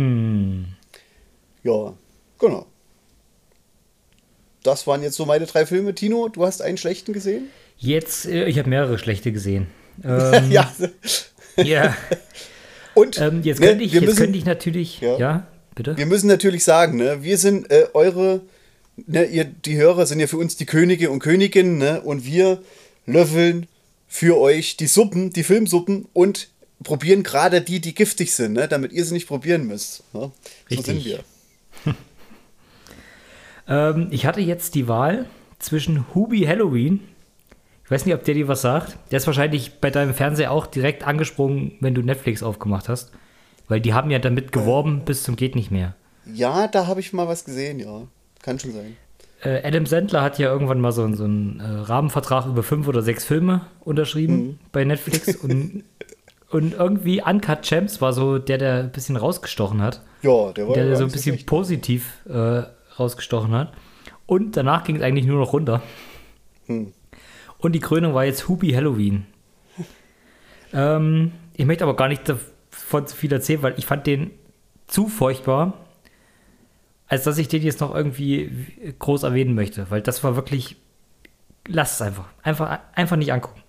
Ja, genau. Das waren jetzt so meine drei Filme. Tino, du hast einen schlechten gesehen? Jetzt, äh, ich habe mehrere schlechte gesehen. Ähm, ja. ja. Und Ähm, jetzt ne, könnte ich, wir, jetzt müssen, könnte ich natürlich. Ja. Ja, bitte. wir müssen natürlich sagen, ne, wir sind äh, eure, ne, ihr, die Hörer sind ja für uns die Könige und Königinnen, ne, und wir löffeln für euch die Suppen, die Filmsuppen und probieren gerade die, die giftig sind, ne, damit ihr sie nicht probieren müsst. Ne? So Richtig. sind wir. Ähm, ich hatte jetzt die Wahl zwischen Hubi Halloween. Ich weiß nicht, ob der dir was sagt. Der ist wahrscheinlich bei deinem Fernseher auch direkt angesprungen, wenn du Netflix aufgemacht hast. Weil die haben ja damit geworben bis zum geht nicht mehr. Ja, da habe ich mal was gesehen, ja. Kann schon sein. Äh, Adam Sandler hat ja irgendwann mal so, einen- so einen äh, Rahmenvertrag über fünf oder sechs Filme unterschrieben bei Netflix. und, und irgendwie Uncut Champs war so der, der ein bisschen rausgestochen hat. Ja, der war der, der so ein bisschen positiv äh, rausgestochen hat. Und danach ging es eigentlich nur noch runter. Hm. Und die Krönung war jetzt Hubi Halloween. ähm, ich möchte aber gar nicht davon zu viel erzählen, weil ich fand den zu furchtbar, als dass ich den jetzt noch irgendwie groß erwähnen möchte. Weil das war wirklich. Lasst es einfach. Einfach, einfach nicht angucken.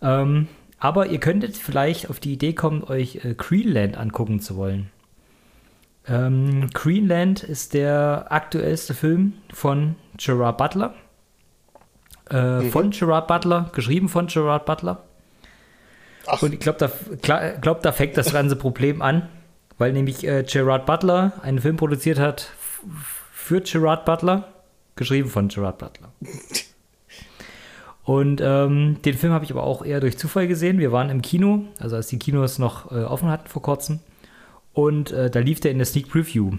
Ähm, aber ihr könntet vielleicht auf die Idee kommen, euch äh, Greenland angucken zu wollen. Ähm, Greenland ist der aktuellste Film von Gerard Butler. Äh, Von Gerard Butler, geschrieben von Gerard Butler. Ach. Und ich glaube, da, glaub, da fängt das ganze Problem an, weil nämlich äh, Gerard Butler einen Film produziert hat für Gerard Butler, geschrieben von Gerard Butler. Und ähm, den Film habe ich aber auch eher durch Zufall gesehen. Wir waren im Kino, also als die Kinos noch äh, offen hatten vor kurzem. Und äh, da lief der in der Sneak Preview.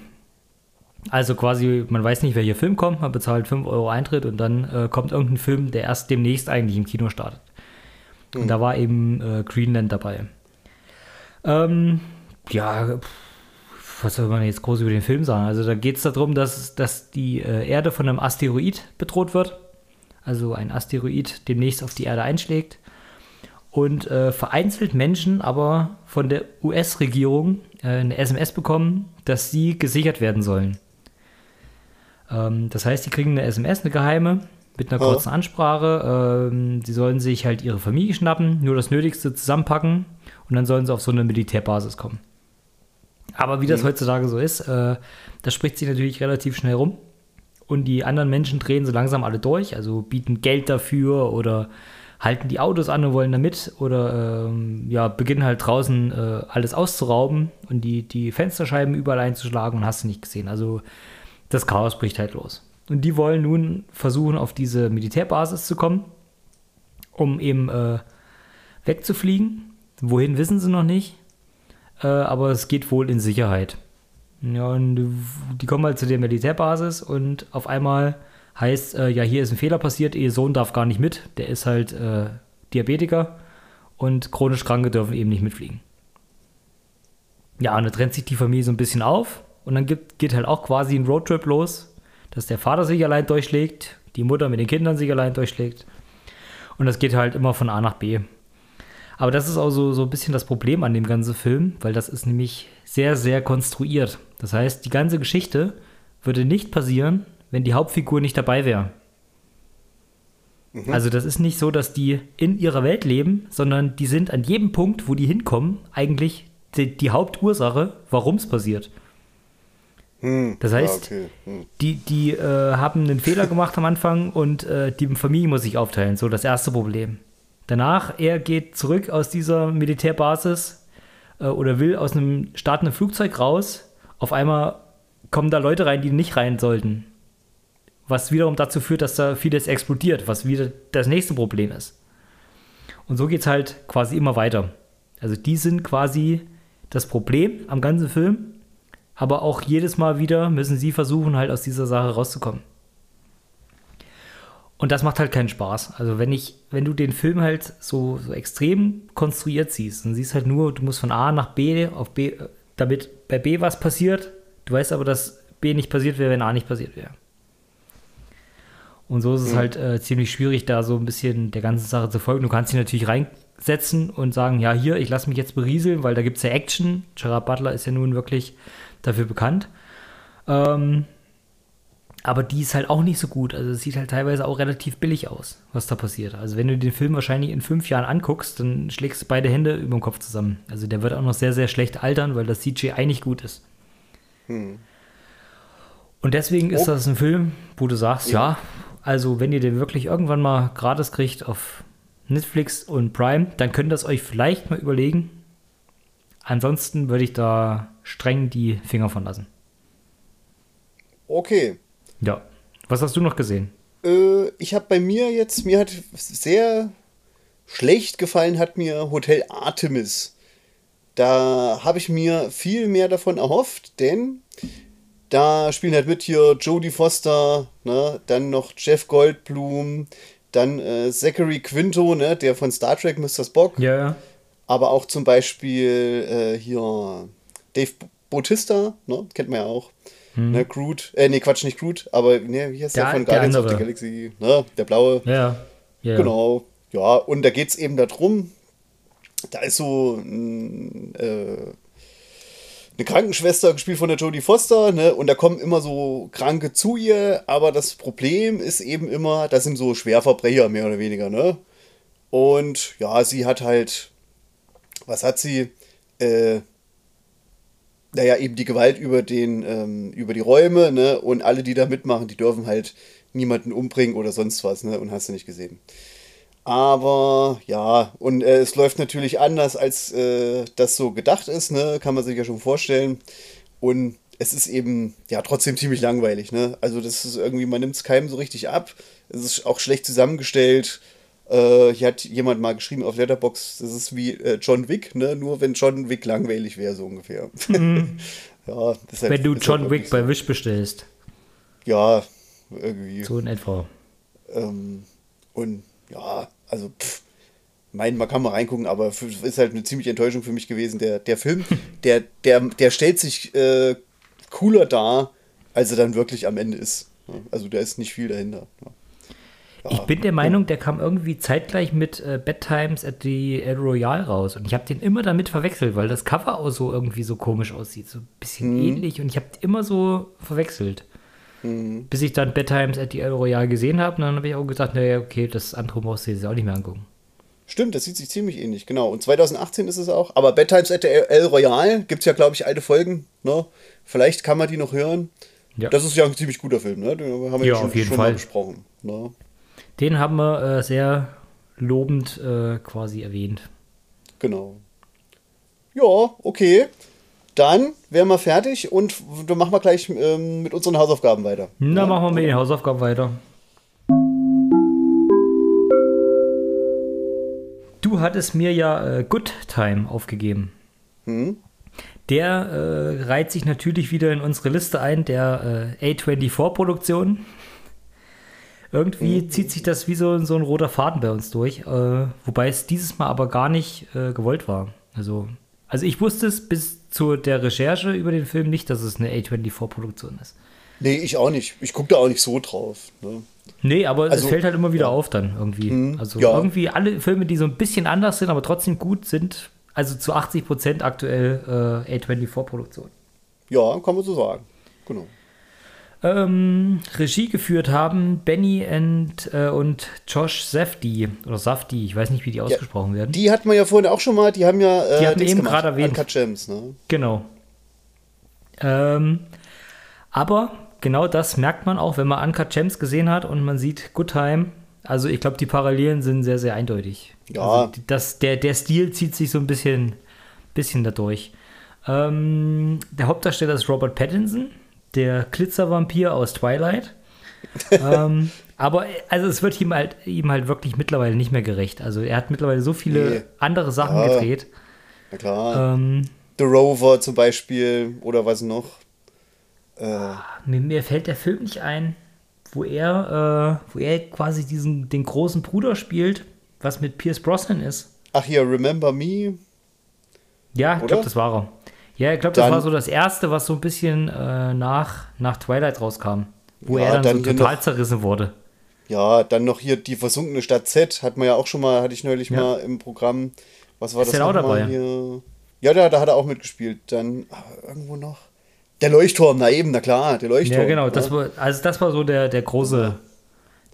Also quasi, man weiß nicht, welcher Film kommt, man bezahlt 5 Euro Eintritt und dann äh, kommt irgendein Film, der erst demnächst eigentlich im Kino startet. Und Hm. da war eben äh, Greenland dabei. Ähm, ja, was soll man jetzt groß über den Film sagen? Also da geht es darum, dass, dass die äh, Erde von einem Asteroid bedroht wird. Also ein Asteroid demnächst auf die Erde einschlägt. Und äh, vereinzelt Menschen aber von der US-Regierung äh, eine SMS bekommen, dass sie gesichert werden sollen. Ähm, das heißt, die kriegen eine SMS, eine geheime, mit einer Ja. kurzen Ansprache. Ähm, die sollen sich halt ihre Familie schnappen, nur das Nötigste zusammenpacken und dann sollen sie auf so eine Militärbasis kommen. Aber wie das heutzutage so ist, äh, das spricht sich natürlich relativ schnell rum. Und die anderen Menschen drehen so langsam alle durch, also bieten Geld dafür oder halten die Autos an und wollen damit oder ähm, ja, beginnen halt draußen äh, alles auszurauben und die, die Fensterscheiben überall einzuschlagen und hast du nicht gesehen. Also das Chaos bricht halt los. Und die wollen nun versuchen, auf diese Militärbasis zu kommen, um eben äh, wegzufliegen. Wohin wissen sie noch nicht, äh, aber es geht wohl in Sicherheit. Ja, und die kommen halt zu der Militärbasis und auf einmal heißt, äh, ja, hier ist ein Fehler passiert, ihr Sohn darf gar nicht mit, der ist halt äh, Diabetiker und chronisch Kranke dürfen eben nicht mitfliegen. Ja, und da trennt sich die Familie so ein bisschen auf und dann gibt, geht halt auch quasi ein Roadtrip los, dass der Vater sich allein durchschlägt, die Mutter mit den Kindern sich allein durchschlägt und das geht halt immer von A nach B. Aber das ist auch so, so ein bisschen das Problem an dem ganzen Film, weil das ist nämlich sehr, sehr konstruiert. Das heißt, die ganze Geschichte würde nicht passieren, wenn die Hauptfigur nicht dabei wäre. Also das ist nicht so, dass die in ihrer Welt leben, sondern die sind an jedem Punkt, wo die hinkommen, eigentlich die, die Hauptursache, warum es passiert. Hm, Das heißt, ja, okay. hm. die, die äh, haben einen Fehler gemacht am Anfang und äh, die Familie muss sich aufteilen. So das erste Problem. Danach, er geht zurück aus dieser Militärbasis äh, oder will aus einem startenden Flugzeug raus. Auf einmal kommen da Leute rein, die nicht rein sollten. Was wiederum dazu führt, dass da vieles explodiert, was wieder das nächste Problem ist. Und so geht es halt quasi immer weiter. Also die sind quasi das Problem am ganzen Film, aber auch jedes Mal wieder müssen sie versuchen, halt aus dieser Sache rauszukommen. Und das macht halt keinen Spaß. Also wenn ich, wenn du den Film halt so, so extrem konstruiert siehst, dann siehst halt nur, du musst von A nach B auf B, äh, damit bei B was passiert. Du weißt aber, dass B nicht passiert wäre, wenn A nicht passiert wäre. Und so ist es halt äh, ziemlich schwierig, da so ein bisschen der ganzen Sache zu folgen. Du kannst dich natürlich reinsetzen und sagen, ja, hier, ich lasse mich jetzt berieseln, weil da gibt es ja Action. Gerard Butler ist ja nun wirklich dafür bekannt. Ähm, aber die ist halt auch nicht so gut. Also es sieht halt teilweise auch relativ billig aus, was da passiert. Also wenn du den Film wahrscheinlich in fünf Jahren anguckst, dann schlägst du beide Hände über den Kopf zusammen. Also der wird auch noch sehr, sehr schlecht altern, weil das CGI nicht gut ist. Und deswegen ist Oh. das ein Film, wo du sagst, ja, also wenn ihr den wirklich irgendwann mal gratis kriegt auf Netflix und Prime, dann könnt ihr das euch vielleicht mal überlegen. Ansonsten würde ich da streng die Finger von lassen. Okay. Ja. Was hast du noch gesehen? Äh, ich habe bei mir jetzt, mir hat sehr schlecht gefallen, hat mir Hotel Artemis. Da habe ich mir viel mehr davon erhofft, denn da spielen halt mit hier Jodie Foster, ne, dann noch Jeff Goldblum, dann äh, Zachary Quinto, ne, der von Star Trek Mr. Spock, Ja, ja. aber auch zum Beispiel äh, hier Dave Bautista, ne, kennt man ja auch. Ne, Groot, äh, nee, Quatsch, nicht Groot, aber ne, wie heißt der, Der- von Guardians of the. Galaxy, ne, der blaue. Ja, ja. ja. Genau, ja, und da geht es eben darum, da ist so ein, äh, eine Krankenschwester, gespielt von der Jodie Foster, ne, und da kommen immer so Kranke zu ihr, aber das Problem ist eben immer, das sind so Schwerverbrecher, mehr oder weniger, ne. Und ja, sie hat halt, was hat sie? Äh, naja, eben die Gewalt über den, ähm, über die Räume, ne? Und alle, die da mitmachen, die dürfen halt niemanden umbringen oder sonst was, ne? Und hast du nicht gesehen. Aber ja, und äh, es läuft natürlich anders, als äh, das so gedacht ist, ne? Kann man sich ja schon vorstellen. Und es ist eben, ja, trotzdem ziemlich langweilig, ne? Also das ist irgendwie, man nimmt es keinem so richtig ab. Es ist auch schlecht zusammengestellt. Äh, hier hat jemand mal geschrieben auf Letterbox, das ist wie äh, John Wick, ne? Nur wenn John Wick langweilig wäre, so ungefähr. Ja, das ist halt, Wenn du John Wick wirklich bei so. Wish bestellst. Ja, irgendwie. So in etwa. Ähm, und ja, also, pff, mein, man kann mal reingucken, aber ist halt eine ziemliche Enttäuschung für mich gewesen. Der, der Film, der, der, der stellt sich äh, cooler dar, als er dann wirklich am Ende ist. Also da ist nicht viel dahinter. Ja. Ich bin der Meinung, der kam irgendwie zeitgleich mit äh, Bad Times at the El Royale raus. Und ich habe den immer damit verwechselt, weil das Cover auch so irgendwie so komisch aussieht. So ein bisschen ähnlich. Und ich habe immer so verwechselt. Bis ich dann Bad Times at the El Royale gesehen habe. Und dann habe ich auch gesagt, naja, okay, das andere brauchst du jetzt auch nicht mehr angucken. Stimmt, das sieht sich ziemlich ähnlich, genau. Und 2018 ist es auch. Aber Bad Times at the El Royale gibt es ja, glaube ich, alte Folgen. Ne? Vielleicht kann man die noch hören. Ja. Das ist ja ein ziemlich guter Film, ne? Den haben wir Ja, ja, schon, auf jeden schon Fall. mal besprochen. Ne? Den haben wir äh, sehr lobend äh, quasi erwähnt. Genau. Ja, okay. Dann wären wir fertig und dann machen wir gleich ähm, mit unseren Hausaufgaben weiter. Na, machen wir mit den Hausaufgaben weiter. Du hattest mir ja äh, Good Time aufgegeben. Der äh, reiht sich natürlich wieder in unsere Liste ein, der äh, A24-Produktion. Irgendwie zieht sich das wie so, so ein roter Faden bei uns durch, äh, wobei es dieses Mal aber gar nicht äh, gewollt war. Also, also ich wusste es bis zu der Recherche über den Film nicht, dass es eine A24-Produktion ist. Nee, ich auch nicht. Ich gucke da auch nicht so drauf. Ne? Nee, aber es Also, fällt halt immer wieder ja. auf dann irgendwie. also ja. irgendwie alle Filme, die so ein bisschen anders sind, aber trotzdem gut sind, also zu 80 Prozent aktuell äh, A24-Produktion. Ja, kann man so sagen. Genau. Ähm, Regie geführt haben Benny and, äh, und Josh Safdie oder Safdie, ich weiß nicht, wie die ausgesprochen werden. Die hatten wir ja vorhin auch schon mal, die haben ja äh, Die hatten eben gerade erwähnt. Uncut Gems, ne? Genau. Ähm, aber genau das merkt man auch, wenn man Uncut Gems gesehen hat und man sieht Good Time. Also ich glaube, die Parallelen sind sehr, sehr eindeutig. Ja. Also das, der, der Stil zieht sich so ein bisschen, bisschen dadurch. Ähm, der Hauptdarsteller ist Robert Pattinson, der Glitzervampir aus Twilight. ähm, aber also es wird ihm halt, ihm halt wirklich mittlerweile nicht mehr gerecht. Also er hat mittlerweile so viele Nee. andere Sachen Ja. gedreht. Na klar. Ähm, The Rover zum Beispiel oder was noch. Äh, Mir, mir fällt der Film nicht ein, wo er, äh, wo er quasi diesen, den großen Bruder spielt, was mit Pierce Brosnan ist. ach hier, Remember Me. Ja, ich glaube, das war er. Ja, ich glaube, das war so das erste, was so ein bisschen äh, nach, nach Twilight rauskam. Wo Ja, er dann, dann so hier total noch- zerrissen wurde. Ja, dann noch hier die versunkene Stadt Z, hat man ja auch schon mal, hatte ich neulich Ja. mal im Programm. Was war Ist das der auch dabei? hier? Ja, da, da hat er auch mitgespielt. Dann ah, irgendwo noch. Der Leuchtturm, na eben, na klar, der Leuchtturm. Ja, genau. ne? Das war, also das war so der, der, große,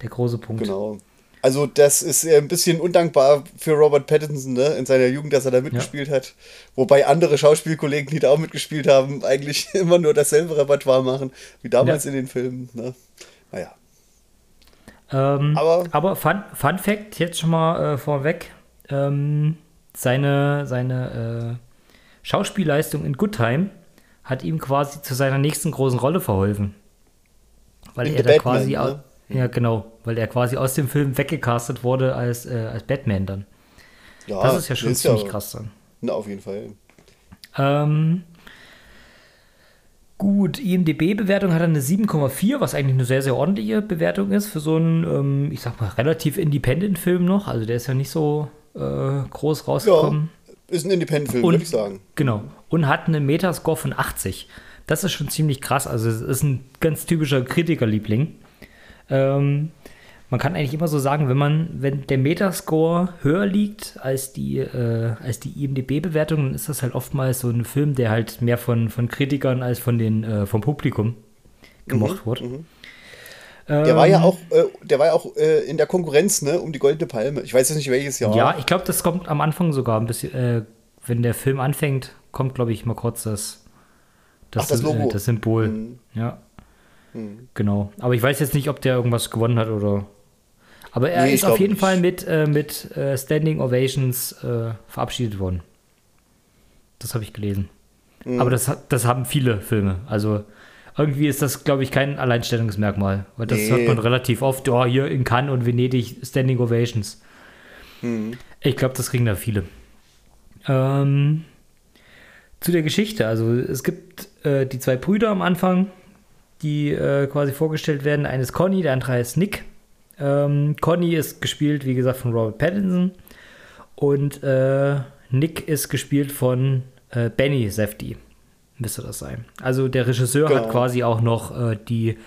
der große Punkt. Genau. Also das ist äh, ein bisschen undankbar für Robert Pattinson ne, in seiner Jugend, dass er da mitgespielt hat. Wobei andere Schauspielkollegen, die da auch mitgespielt haben, eigentlich immer nur dasselbe Repertoire machen wie damals Ja. in den Filmen. Ne? Naja. Ähm, Aber- aber Fun, Fun Fact, jetzt schon mal äh, vorweg, ähm, seine, seine äh, Schauspielleistung in Good Time hat ihm quasi zu seiner nächsten großen Rolle verholfen. Weil In er da Batman, quasi, ne? Ja genau, weil er quasi aus dem Film weggecastet wurde als, äh, als Batman dann. Ja, Das ist ja schon ist ziemlich ja, krass dann. Na, auf jeden Fall. Ähm, gut, IMDB-Bewertung hat er eine 7,4, was eigentlich eine sehr, sehr ordentliche Bewertung ist für so einen, ähm, ich sag mal, relativ Independent-Film noch. Also der ist ja nicht so äh, groß Ja, rausgekommen. ist ein Independent-Film, würde ich sagen. Genau. Und hat einen Metascore von 80. Das ist schon ziemlich krass. Also es ist ein ganz typischer Kritikerliebling. Ähm, man kann eigentlich immer so sagen, wenn man, wenn der Metascore höher liegt als die, äh, als die IMDB-Bewertung, dann ist das halt oftmals so ein Film, der halt mehr von, von Kritikern als von den, äh, vom Publikum gemocht wird. Der war ja Ähm, auch, äh, der war ja auch äh, in der Konkurrenz, ne, um die Goldene Palme. Ich weiß jetzt nicht welches Jahr. Ja, ich glaube, das kommt am Anfang sogar ein bisschen, äh, wenn der Film anfängt, kommt, glaube ich, mal kurz das, das, Ach, das Logo. Äh, das Symbol. Mhm. Ja. Genau. Aber ich weiß jetzt nicht, ob der irgendwas gewonnen hat oder. Aber er Nee, ist auf jeden nicht. Fall mit, äh, mit äh, Standing Ovations äh, verabschiedet worden. Das habe ich gelesen. Mhm. Aber das, das haben viele Filme. Also irgendwie ist das, glaube ich, kein Alleinstellungsmerkmal. Weil das Nee. hört man relativ oft. Oh, hier in Cannes und Venedig Standing Ovations. Mhm. Ich glaube, das kriegen da viele. Ähm, zu der Geschichte. Also es gibt äh, die zwei Brüder am Anfang, die äh, quasi vorgestellt werden. Eine ist Conny, der andere heißt Nick. Ähm, Conny ist gespielt, wie gesagt, von Robert Pattinson. Und äh, Nick ist gespielt von äh, Benny Safdie. Müsste das sein. Also der Regisseur Genau. hat quasi auch noch äh, die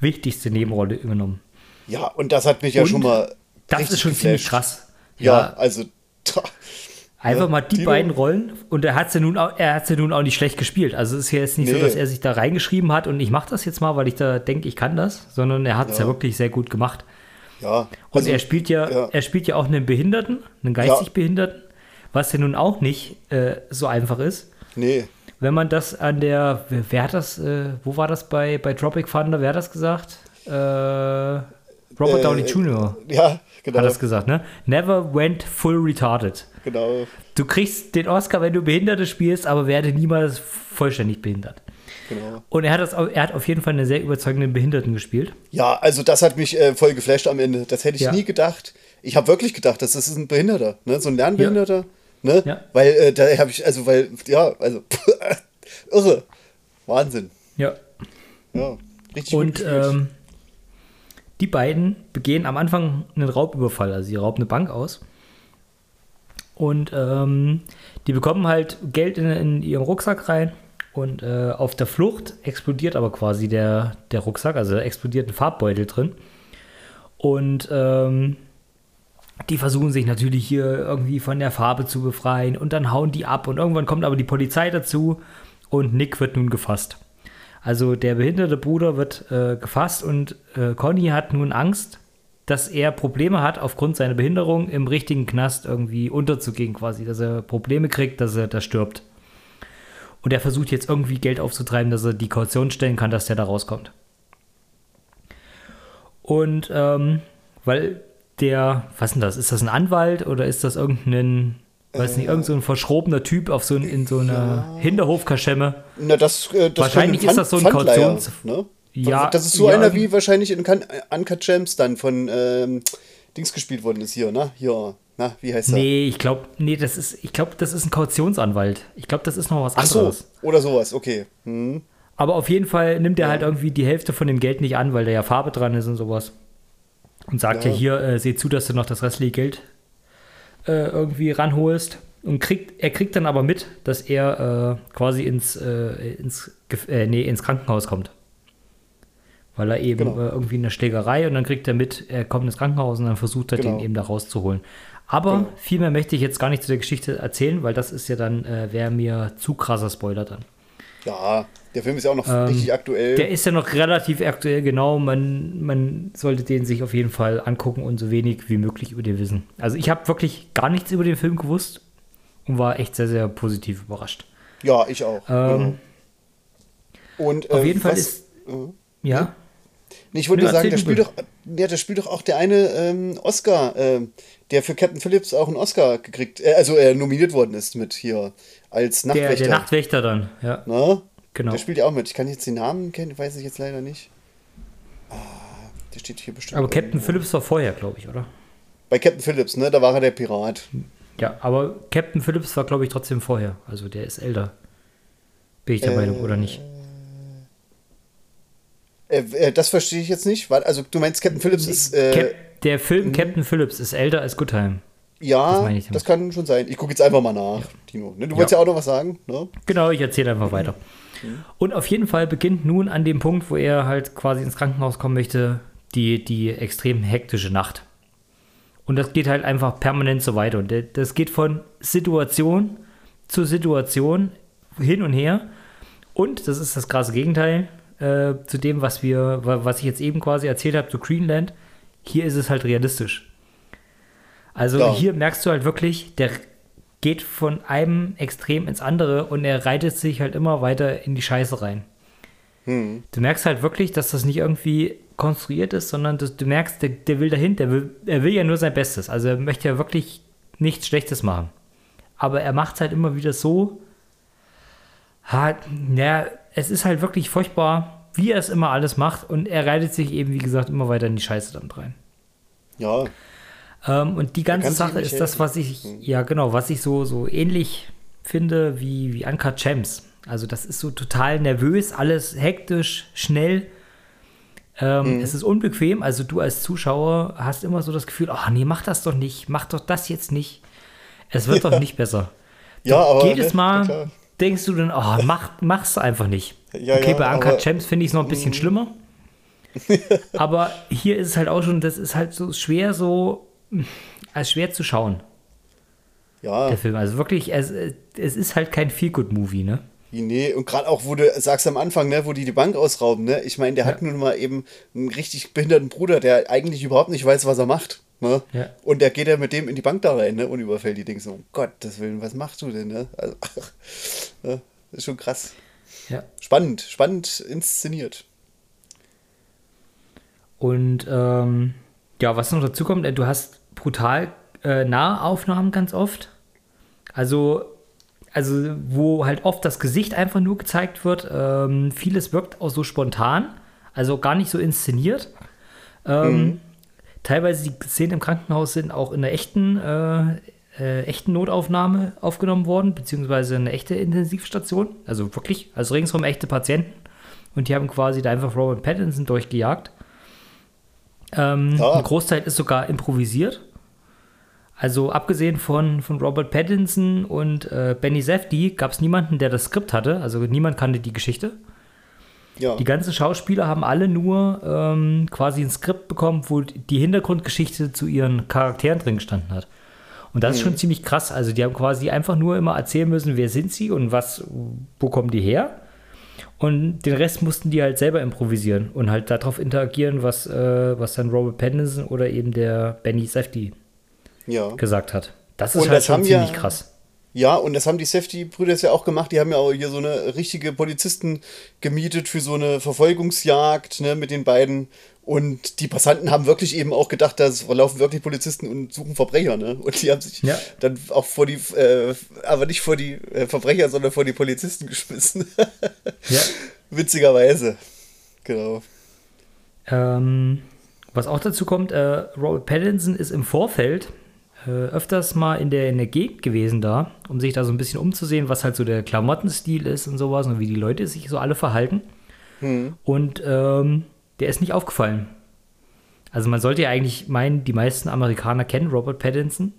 wichtigste Nebenrolle übernommen. Ja, und das hat mich ja Und schon mal. Das ist schon ziemlich geflasht. krass. Ja, also. Einfach Ja, mal die Tino? beiden Rollen und er hat sie nun auch, er hat sie nun auch nicht schlecht gespielt. Also es ist ja jetzt nicht so, Nee. dass er sich da reingeschrieben hat und ich mache das jetzt mal, weil ich da denke, ich kann das, sondern er hat es ja. Ja. wirklich sehr gut gemacht. Ja. Und also, er spielt ja, ja. er spielt ja auch einen Behinderten, einen geistig Behinderten, was ja nun auch nicht äh, so einfach ist. Nee. Wenn man das an der, wer, hat das, äh, wo war das bei, bei Tropic Thunder, wer hat das gesagt? Äh, Robert Äh, Downey Jr. Ja, genau. hat das gesagt, ne? Never went full retarded. genau. Du kriegst den Oscar, wenn du Behinderte spielst, aber werde niemals vollständig behindert. genau. Und er hat, das, er hat auf jeden Fall einen sehr überzeugenden Behinderten gespielt. Ja, also das hat mich äh, voll geflasht am Ende. Das hätte ich Ja. nie gedacht. Ich habe wirklich gedacht, das ist ein Behinderter, ne? so ein Lernbehinderter. Ne? Ja. Weil äh, da habe ich, also weil, ja, also irre. Wahnsinn. Ja. Ja, richtig gut Und gespielt. ähm, die beiden begehen am Anfang einen Raubüberfall, also sie rauben eine Bank aus. Und ähm, die bekommen halt Geld in, in ihren Rucksack rein. Und äh, auf der Flucht explodiert aber quasi der, der Rucksack, also da explodiert ein Farbbeutel drin. Und ähm, die versuchen sich natürlich hier irgendwie von der Farbe zu befreien und dann hauen die ab und irgendwann kommt aber die Polizei dazu und Nick wird nun gefasst. Also der behinderte Bruder wird äh, gefasst und äh, Conny hat nun Angst, dass er Probleme hat, aufgrund seiner Behinderung im richtigen Knast irgendwie unterzugehen, quasi, dass er Probleme kriegt, dass er da stirbt. Und er versucht jetzt irgendwie Geld aufzutreiben, dass er die Kaution stellen kann, dass der da rauskommt. Und ähm, weil der, was ist denn das? Ist das ein Anwalt oder ist das irgendein, weiß nicht, irgend so ein verschrobener Typ auf so ein, in so einer Hinterhofkaschemme? Na, das, äh, das wahrscheinlich ist das so ein Kautions- Ne? Ja, das ist so ja, einer, wie wahrscheinlich in Kan- Uncut Gems dann von ähm, Dings gespielt worden ist hier, ne? Hier, na, wie heißt er? Nee, ich glaube, nee, das ist, ich glaube, das ist ein Kautionsanwalt. Ich glaube, das ist noch was Ach so, anderes. oder sowas, okay. Hm. Aber auf jeden Fall nimmt er halt irgendwie die Hälfte von dem Geld nicht an, weil da ja Farbe dran ist und sowas. Und sagt ja, Ja. hier, äh, seh zu, dass du noch das restliche Geld äh, irgendwie ranholst. Und kriegt, er kriegt dann aber mit, dass er äh, quasi ins, äh, ins, äh, nee, ins Krankenhaus kommt. Weil er eben Genau. äh, irgendwie eine Schlägerei und dann kriegt er mit, er kommt ins Krankenhaus und dann versucht er, Genau. den eben da rauszuholen. Aber Genau. viel mehr möchte ich jetzt gar nicht zu der Geschichte erzählen, weil das ist ja dann, äh, wäre mir zu krasser Spoiler dann. Ja, der Film ist ja auch noch Ähm, richtig aktuell. Der ist ja noch relativ aktuell, genau. Man, man sollte den sich auf jeden Fall angucken und so wenig wie möglich über den wissen. Also ich habe wirklich gar nichts über den Film gewusst und war echt sehr, sehr positiv überrascht. ja, ich auch. Ähm, genau. Und, auf äh, jeden Fall was- ist- äh, Ja, ich wollte nur sagen, der spielt, doch, ja, der spielt doch auch der eine ähm, Oscar, ähm, der für Captain Phillips auch einen Oscar gekriegt, äh, also äh, nominiert worden ist mit hier als der, Nachtwächter. der Nachtwächter dann, ja. Ne? Genau. Der spielt ja auch mit. Ich kann jetzt den Namen kennen, weiß ich jetzt leider nicht. Ah, der steht hier bestimmt. Aber Captain irgendwo. Phillips war vorher, glaube ich, oder? Bei Captain Phillips, ne? Da war er der Pirat. Ja, aber Captain Phillips war, glaube ich, trotzdem vorher. Also der ist älter. Bin ich der Äh, Meinung, oder nicht? Äh, äh, das verstehe ich jetzt nicht. Weil, also du meinst Captain Phillips ist. Äh, Cap der Film Captain Phillips ist älter als Good Time. das ja, das, damit. kann schon sein. Ich gucke jetzt einfach mal nach, Tino. Ne? Du wolltest ja. auch noch was sagen, ne? Genau, ich erzähle einfach weiter. Und auf jeden Fall beginnt nun an dem Punkt, wo er halt quasi ins Krankenhaus kommen möchte, die, die extrem hektische Nacht. Und das geht halt einfach permanent so weiter. Und das geht von Situation zu Situation hin und her. Und das ist das krasse Gegenteil äh, zu dem, was wir, wa- was ich jetzt eben quasi erzählt habe zu Greenland. Hier ist es halt realistisch. Also Ja. hier merkst du halt wirklich, der geht von einem Extrem ins andere und er reitet sich halt immer weiter in die Scheiße rein. Du merkst halt wirklich, dass das nicht irgendwie konstruiert ist, sondern dass du merkst, der, der will dahin, der will, er will ja nur sein Bestes. Also er möchte ja wirklich nichts Schlechtes machen. Aber er macht es halt immer wieder so. Halt, ja, es ist halt wirklich furchtbar, wie er es immer alles macht und er reitet sich eben, wie gesagt, immer weiter in die Scheiße damit rein. Ja. Ähm, und die ganze Sache ist das, helfen. was ich, ja genau, was ich so, so ähnlich finde wie, wie Uncut Gems. Also das ist so total nervös, alles hektisch, schnell. Ähm, Es ist unbequem, also du als Zuschauer hast immer so das Gefühl, ach nee, mach das doch nicht, mach doch das jetzt nicht. Es wird doch nicht besser. Ja, aber. Jedes ne, Mal. Denkst du dann, oh, mach, mach's einfach nicht. Ja, okay, ja, bei Mhm. Champs finde ich es noch ein bisschen schlimmer. aber hier ist es halt auch schon, das ist halt so schwer so, als schwer zu schauen, Ja, der Film. Also wirklich, es, es ist halt kein Feel-Good-Movie, ne? nee, und gerade auch, wo du sagst am Anfang, ne, wo die die Bank ausrauben, ne? Ich meine, der hat nun mal eben einen richtig behinderten Bruder, der eigentlich überhaupt nicht weiß, was er macht. Ne? Ja. Und der geht ja mit dem in die Bank da rein, ne? Und überfällt die Dinge so, um Gottes Willen, was machst du denn, ne? Also, ne? Das ist schon krass. Ja. Spannend, spannend inszeniert. Und ähm, ja, was noch dazu kommt, äh, du hast brutal äh, Nahaufnahmen ganz oft. Also, also, wo halt oft das Gesicht einfach nur gezeigt wird. Ähm, vieles wirkt auch so spontan, also gar nicht so inszeniert. Ähm, Teilweise die Szenen im Krankenhaus sind auch in der echten, äh, äh, echten Notaufnahme aufgenommen worden, beziehungsweise eine echte Intensivstation. Also wirklich, also ringsherum echte Patienten. Und die haben quasi da einfach Robert Pattinson durchgejagt. Ähm, Ja. Ein Großteil ist sogar improvisiert. Also abgesehen von, von Robert Pattinson und äh, Benny Safdie gab es niemanden, der das Skript hatte. Also niemand kannte die Geschichte. Ja. Die ganzen Schauspieler haben alle nur ähm, quasi ein Skript bekommen, wo die Hintergrundgeschichte zu ihren Charakteren drin gestanden hat. Und das ist schon ziemlich krass. Also die haben quasi einfach nur immer erzählen müssen, wer sind sie und was, wo kommen die her. Und den Rest mussten die halt selber improvisieren und halt darauf interagieren, was, äh, was dann Robert Pattinson oder eben der Benny Safdie ja. gesagt hat. Das ist Und halt das schon ziemlich ja- krass. Ja, und das haben die Safety-Brüder ja auch gemacht. Die haben ja auch hier so eine richtige Polizisten gemietet für so eine Verfolgungsjagd ne, mit den beiden. Und die Passanten haben wirklich eben auch gedacht, da laufen wirklich Polizisten und suchen Verbrecher. Ne? Und die haben sich Ja. dann auch vor die, äh, aber nicht vor die äh, Verbrecher, sondern vor die Polizisten geschmissen. Ja. Witzigerweise. Genau. Ähm, was auch dazu kommt, äh, Robert Pattinson ist im Vorfeld öfters mal in der, in der Gegend gewesen da, um sich da so ein bisschen umzusehen, was halt so der Klamottenstil ist und sowas und wie die Leute sich so alle verhalten. Und ähm, der ist nicht aufgefallen. Also man sollte ja eigentlich meinen, die meisten Amerikaner kennen Robert Pattinson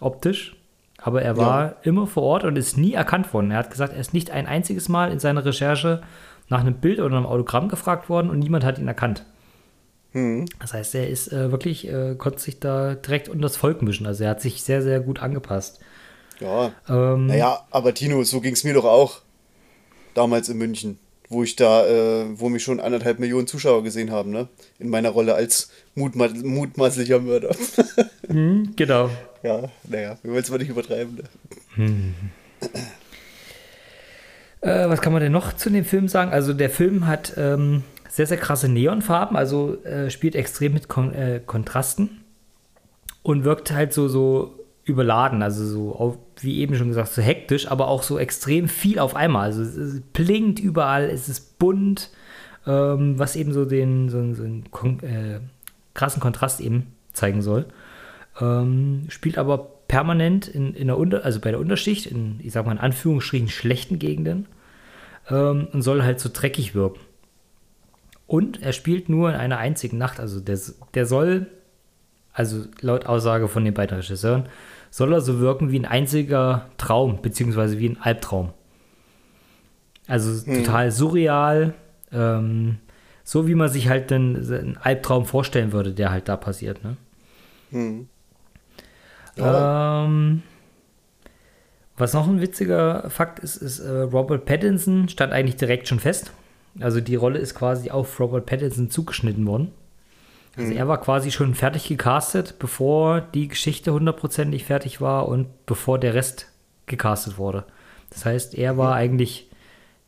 optisch, aber er war immer vor Ort und ist nie erkannt worden. Er hat gesagt, er ist nicht ein einziges Mal in seiner Recherche nach einem Bild oder einem Autogramm gefragt worden und niemand hat ihn erkannt. Das heißt, er ist äh, wirklich, äh, konnte sich da direkt unter das Volk mischen. Also er hat sich sehr, sehr gut angepasst. Ja. Ähm, Naja, aber Tino, so ging es mir doch auch damals in München, wo ich da, äh, wo mich schon anderthalb Millionen Zuschauer gesehen haben, ne? In meiner Rolle als mutma mutmaßlicher Mörder. Genau. ja, naja, wir wollen es mal nicht übertreiben. Ne? Äh, was kann man denn noch zu dem Film sagen? Also der Film hat ähm, sehr, sehr krasse Neonfarben, also äh, spielt extrem mit Kon äh, Kontrasten und wirkt halt so, so überladen, also so, auf, wie eben schon gesagt, so hektisch, aber auch so extrem viel auf einmal. Also es, es blinkt überall, es ist bunt, ähm, was eben so den so, so einen kon äh, krassen Kontrast eben zeigen soll. Ähm, spielt aber permanent in, in der Unter also bei der Unterschicht, in, ich sag mal in Anführungsstrichen, schlechten Gegenden ähm, und soll halt so dreckig wirken. Und er spielt nur in einer einzigen Nacht, also der, der soll, also laut Aussage von den beiden Regisseuren, soll er so wirken wie ein einziger Traum, beziehungsweise wie ein Albtraum. Also total surreal, ähm, so wie man sich halt dann einen Albtraum vorstellen würde, der halt da passiert, ne? Ähm, was noch ein witziger Fakt ist, ist, äh, Robert Pattinson stand eigentlich direkt schon fest. Also die Rolle ist quasi auf Robert Pattinson zugeschnitten worden. Also er war quasi schon fertig gecastet, bevor die Geschichte hundertprozentig fertig war und bevor der Rest gecastet wurde. Das heißt, er war eigentlich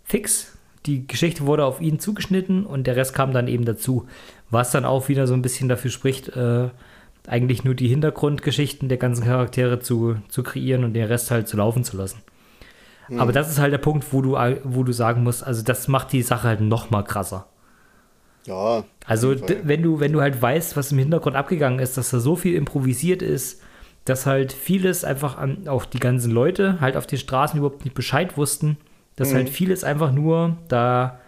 fix. Die Geschichte wurde auf ihn zugeschnitten und der Rest kam dann eben dazu. Was dann auch wieder so ein bisschen dafür spricht, äh, eigentlich nur die Hintergrundgeschichten der ganzen Charaktere zu, zu kreieren und den Rest halt zu laufen zu lassen. Aber das ist halt der Punkt, wo du, wo du sagen musst, also das macht die Sache halt noch mal krasser. Ja. Also wenn du, wenn du halt weißt, was im Hintergrund abgegangen ist, dass da so viel improvisiert ist, dass halt vieles einfach an auch die ganzen Leute halt auf den Straßen überhaupt nicht Bescheid wussten, dass halt vieles einfach nur da,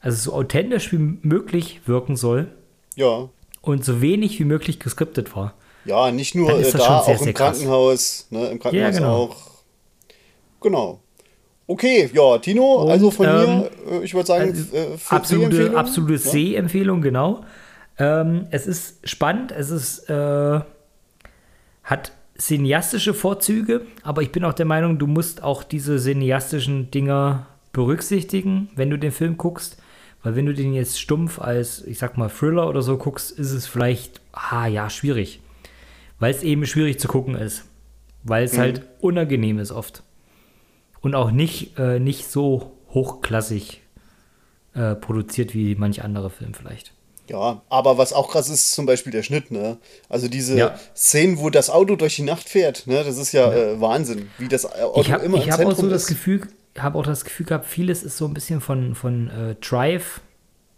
also so authentisch wie möglich wirken soll Ja. und so wenig wie möglich geskriptet war. Ja, nicht nur äh, da, sehr, auch im. Krankenhaus. Ne, Im Krankenhaus genau. auch. Genau. Okay, ja, Tino, Und, also von ähm, mir, äh, ich würde sagen, Also, äh, absolute, Sehempfehlung. absolute Ja? Sehempfehlung, genau. Ähm, es ist spannend, es ist, äh, hat cineastische Vorzüge, aber ich bin auch der Meinung, du musst auch diese cineastischen Dinger berücksichtigen, wenn du den Film guckst. Weil wenn du den jetzt stumpf als, ich sag mal, Thriller oder so guckst, ist es vielleicht, ah ja, schwierig. Weil es eben schwierig zu gucken ist. Weil es halt unangenehm ist oft. Und auch nicht, äh, nicht so hochklassig äh, produziert wie manch andere Film vielleicht. Ja, aber was auch krass ist, zum Beispiel der Schnitt, ne? Also diese Ja. Szenen, wo das Auto durch die Nacht fährt, ne? Das ist ja, Äh, Wahnsinn, wie das Auto Ich habe immer im hab auch Zentrum so das. Gefühl, habe auch das Gefühl gehabt, vieles ist so ein bisschen von, von äh, Drive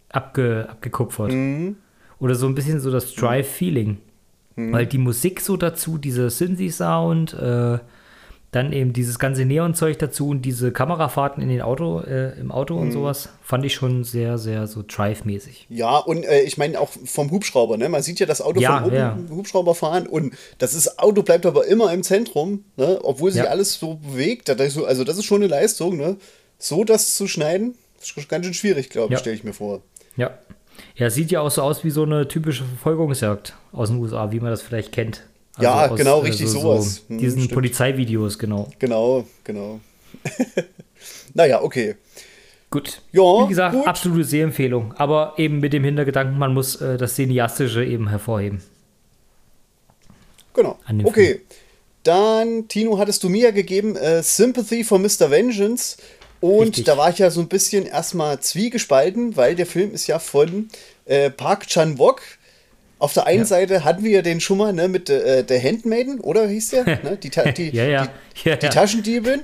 abge, abgekupfert. Mhm. Oder so ein bisschen so das Drive-Feeling. Mhm. Weil die Musik so dazu, dieser Synthi-Sound, äh, dann eben dieses ganze Neon-Zeug dazu und diese Kamerafahrten in den Auto, äh, im Auto Mhm. und sowas, fand ich schon sehr, sehr so Drive-mäßig. Ja, und äh, ich meine auch vom Hubschrauber, ne? Man sieht ja das Auto Ja, oben, ja. Hubschrauber fahren und das ist, Auto bleibt aber immer im Zentrum, ne? Obwohl sich Ja. alles so bewegt. Also das ist schon eine Leistung, ne? So das zu schneiden, ist ganz schön schwierig, glaube ich, stelle ich mir vor. Ja. Ja, sieht ja auch so aus wie so eine typische Verfolgungsjagd aus den USA, wie man das vielleicht kennt. Also Ja, genau, richtig sowas. Hm, diesen stimmt. Polizeivideos, genau. Genau, genau. naja, okay. Gut. Ja, Wie gesagt, gut. absolute Sehempfehlung. Aber eben mit dem Hintergedanken, man muss äh, das Cineastische eben hervorheben. Genau. Okay. Dann, Tino, hattest du mir ja gegeben äh, Sympathy for Mr. Vengeance. Und Richtig. da war ich ja so ein bisschen erstmal zwiegespalten, weil der Film ist ja von äh, Park Chan-wook. Auf der einen Ja. Seite hatten wir ja den schon mal ne, mit äh, der Handmaiden, oder hieß der? ne? Die, Ta- die, Ja, ja. Die, die. Taschendiebin.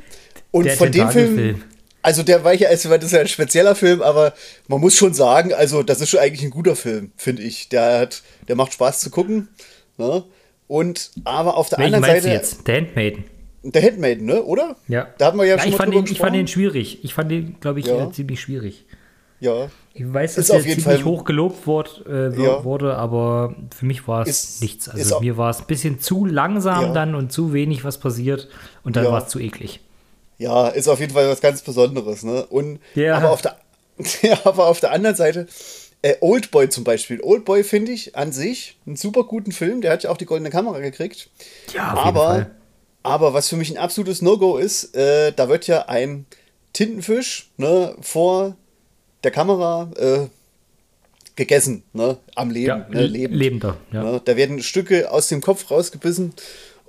Und Der von dem Film, Tentakelfilm. also der war ja, also das ist ja ein spezieller Film, aber man muss schon sagen, also das ist schon eigentlich ein guter Film, finde ich. Der hat, der macht Spaß zu gucken. Ne? Und aber auf der Welchen anderen Seite du jetzt? Der Handmaiden. der Handmaiden, ne? Oder? Ja. Da hatten wir ja, ja schon ich, mal fand den, ich fand den schwierig. Ich fand den, glaube ich, Ja. äh, ziemlich schwierig. Ja. Ich weiß, dass Ist der auf jeden ziemlich Fall- hoch gelobt wort, äh, Ja. wurde, aber für mich war es nichts. Also mir war es ein bisschen zu langsam Ja. dann und zu wenig, was passiert. Und dann Ja. war es zu eklig. Ja, ist auf jeden Fall was ganz Besonderes, ne? Und Ja. aber auf der aber auf der anderen Seite äh, Oldboy zum Beispiel. Oldboy finde ich an sich einen super guten Film. Der hat ja auch die goldene Kamera gekriegt. Ja, auf jeden aber, Fall. aber was für mich ein absolutes No-Go ist, äh, da wird ja ein Tintenfisch ne, vor der Kamera äh, gegessen, ne, am Leben, Ja, ne, lebend. lebender. Ja. Ne, da werden Stücke aus dem Kopf rausgebissen.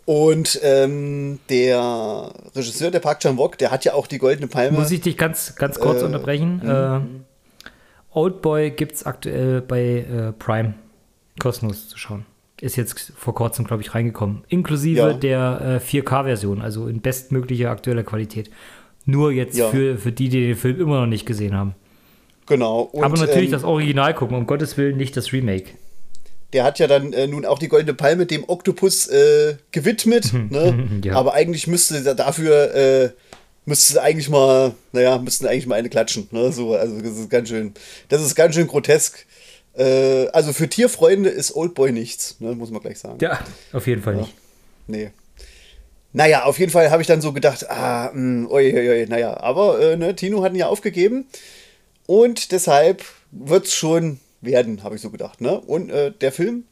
Und ähm, der Regisseur, der Park Chan-wook, der hat ja auch die Goldene Palme. Muss ich dich ganz, ganz kurz Äh, unterbrechen? Äh, Oldboy gibt es aktuell bei äh, Prime kostenlos zu schauen. Ist jetzt vor kurzem, glaube ich, reingekommen. Inklusive Ja. der äh, 4K-Version, also in bestmöglicher aktueller Qualität. Nur jetzt Ja. für, für die, die den Film immer noch nicht gesehen haben. Genau. Und, Aber natürlich ähm, das Original gucken, um Gottes Willen nicht das Remake. der hat ja dann äh, nun auch die Goldene Palme dem Oktopus äh, gewidmet. ne? Ja. Aber eigentlich müsste da- dafür, äh, müsste eigentlich mal, naja, müssten eigentlich mal eine klatschen. Ne? So, also das ist ganz schön, das ist ganz schön grotesk. Äh, also für Tierfreunde ist Oldboy nichts, ne? muss man gleich sagen. Ja, auf jeden Fall nicht. Nee. Naja, auf jeden Fall habe ich dann so gedacht, ah, mh, oi, oi, oi, naja, aber äh, ne, Tino hat ihn ja aufgegeben und deshalb wird es schon werden, habe ich so gedacht. Ne? Und äh, der Film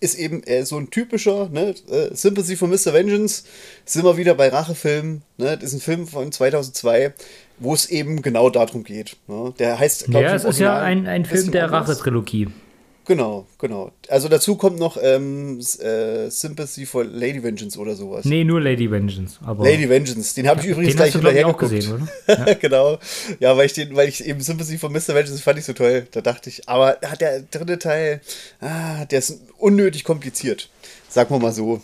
ist eben äh, so ein typischer ne, äh, Sympathy for Mr. Vengeance. Sind wir wieder bei Rachefilmen. Ne? Das ist ein Film von 2002, wo es eben genau darum geht. Ne? Der heißt, glaub Ja, ich, es im ist ja ein, ein Film der. Rache-Trilogie. Genau, genau. Also dazu kommt noch ähm, äh, Sympathy for Lady Vengeance oder sowas. Nee, nur Lady Vengeance. Aber Lady Vengeance, den habe ich übrigens den gleich hast du, glaube ich, hinterher auch geguckt. gesehen, oder? genau. Ja, weil ich den, weil ich eben Sympathy for Mr. Vengeance fand ich so toll. Da dachte ich, aber hat der dritte Teil, ah, der ist unnötig kompliziert. Sagen wir mal so.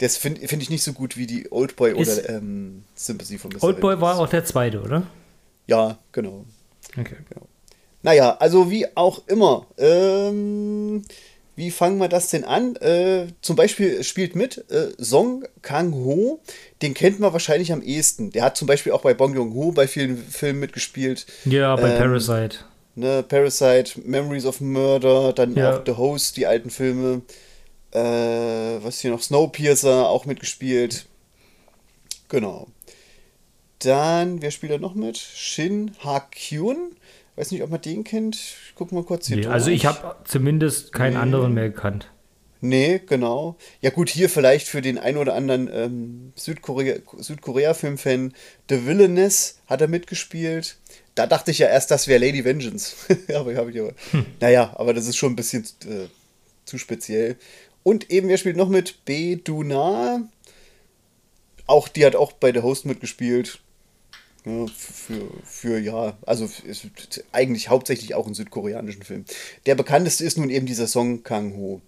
Das finde find ich nicht so gut wie die Oldboy Ist- oder ähm, Sympathy for Mr. Oldboy war Vengeance. auch der zweite, oder? Ja, genau. Okay. Naja, also wie auch immer. Ähm, wie fangen wir das denn an? Äh, zum Beispiel spielt mit äh, Song Kang-ho, den kennt man wahrscheinlich am ehesten. Der hat zum Beispiel auch bei Bong Joon-ho bei vielen Filmen mitgespielt. Ja, bei Ähm, Parasite. Ne, Parasite, Memories of Murder, dann Ja. auch The Host, die alten Filme. Äh, was hier noch? Snowpiercer auch mitgespielt. Genau. Dann, wer spielt da noch mit? Shin Ha-kyun. Weiß nicht, ob man den kennt. Ich guck mal kurz hier Nee, durch. also ich habe zumindest keinen Nee. anderen mehr gekannt. Nee, genau. Ja gut, hier vielleicht für den ein oder anderen ähm, Südkorea- Südkorea-Film-Fan The Villainess hat er mitgespielt. Da dachte ich ja erst, das wäre Lady Vengeance. aber habe ich aber. Naja, aber das ist schon ein bisschen äh, zu speziell. Und eben, wer spielt noch mit? B. Duna. Auch die hat auch bei The Host mitgespielt. Ja, für, für, ja, also ist eigentlich hauptsächlich auch einen südkoreanischen Film. Der bekannteste ist nun eben dieser Song Kang-ho.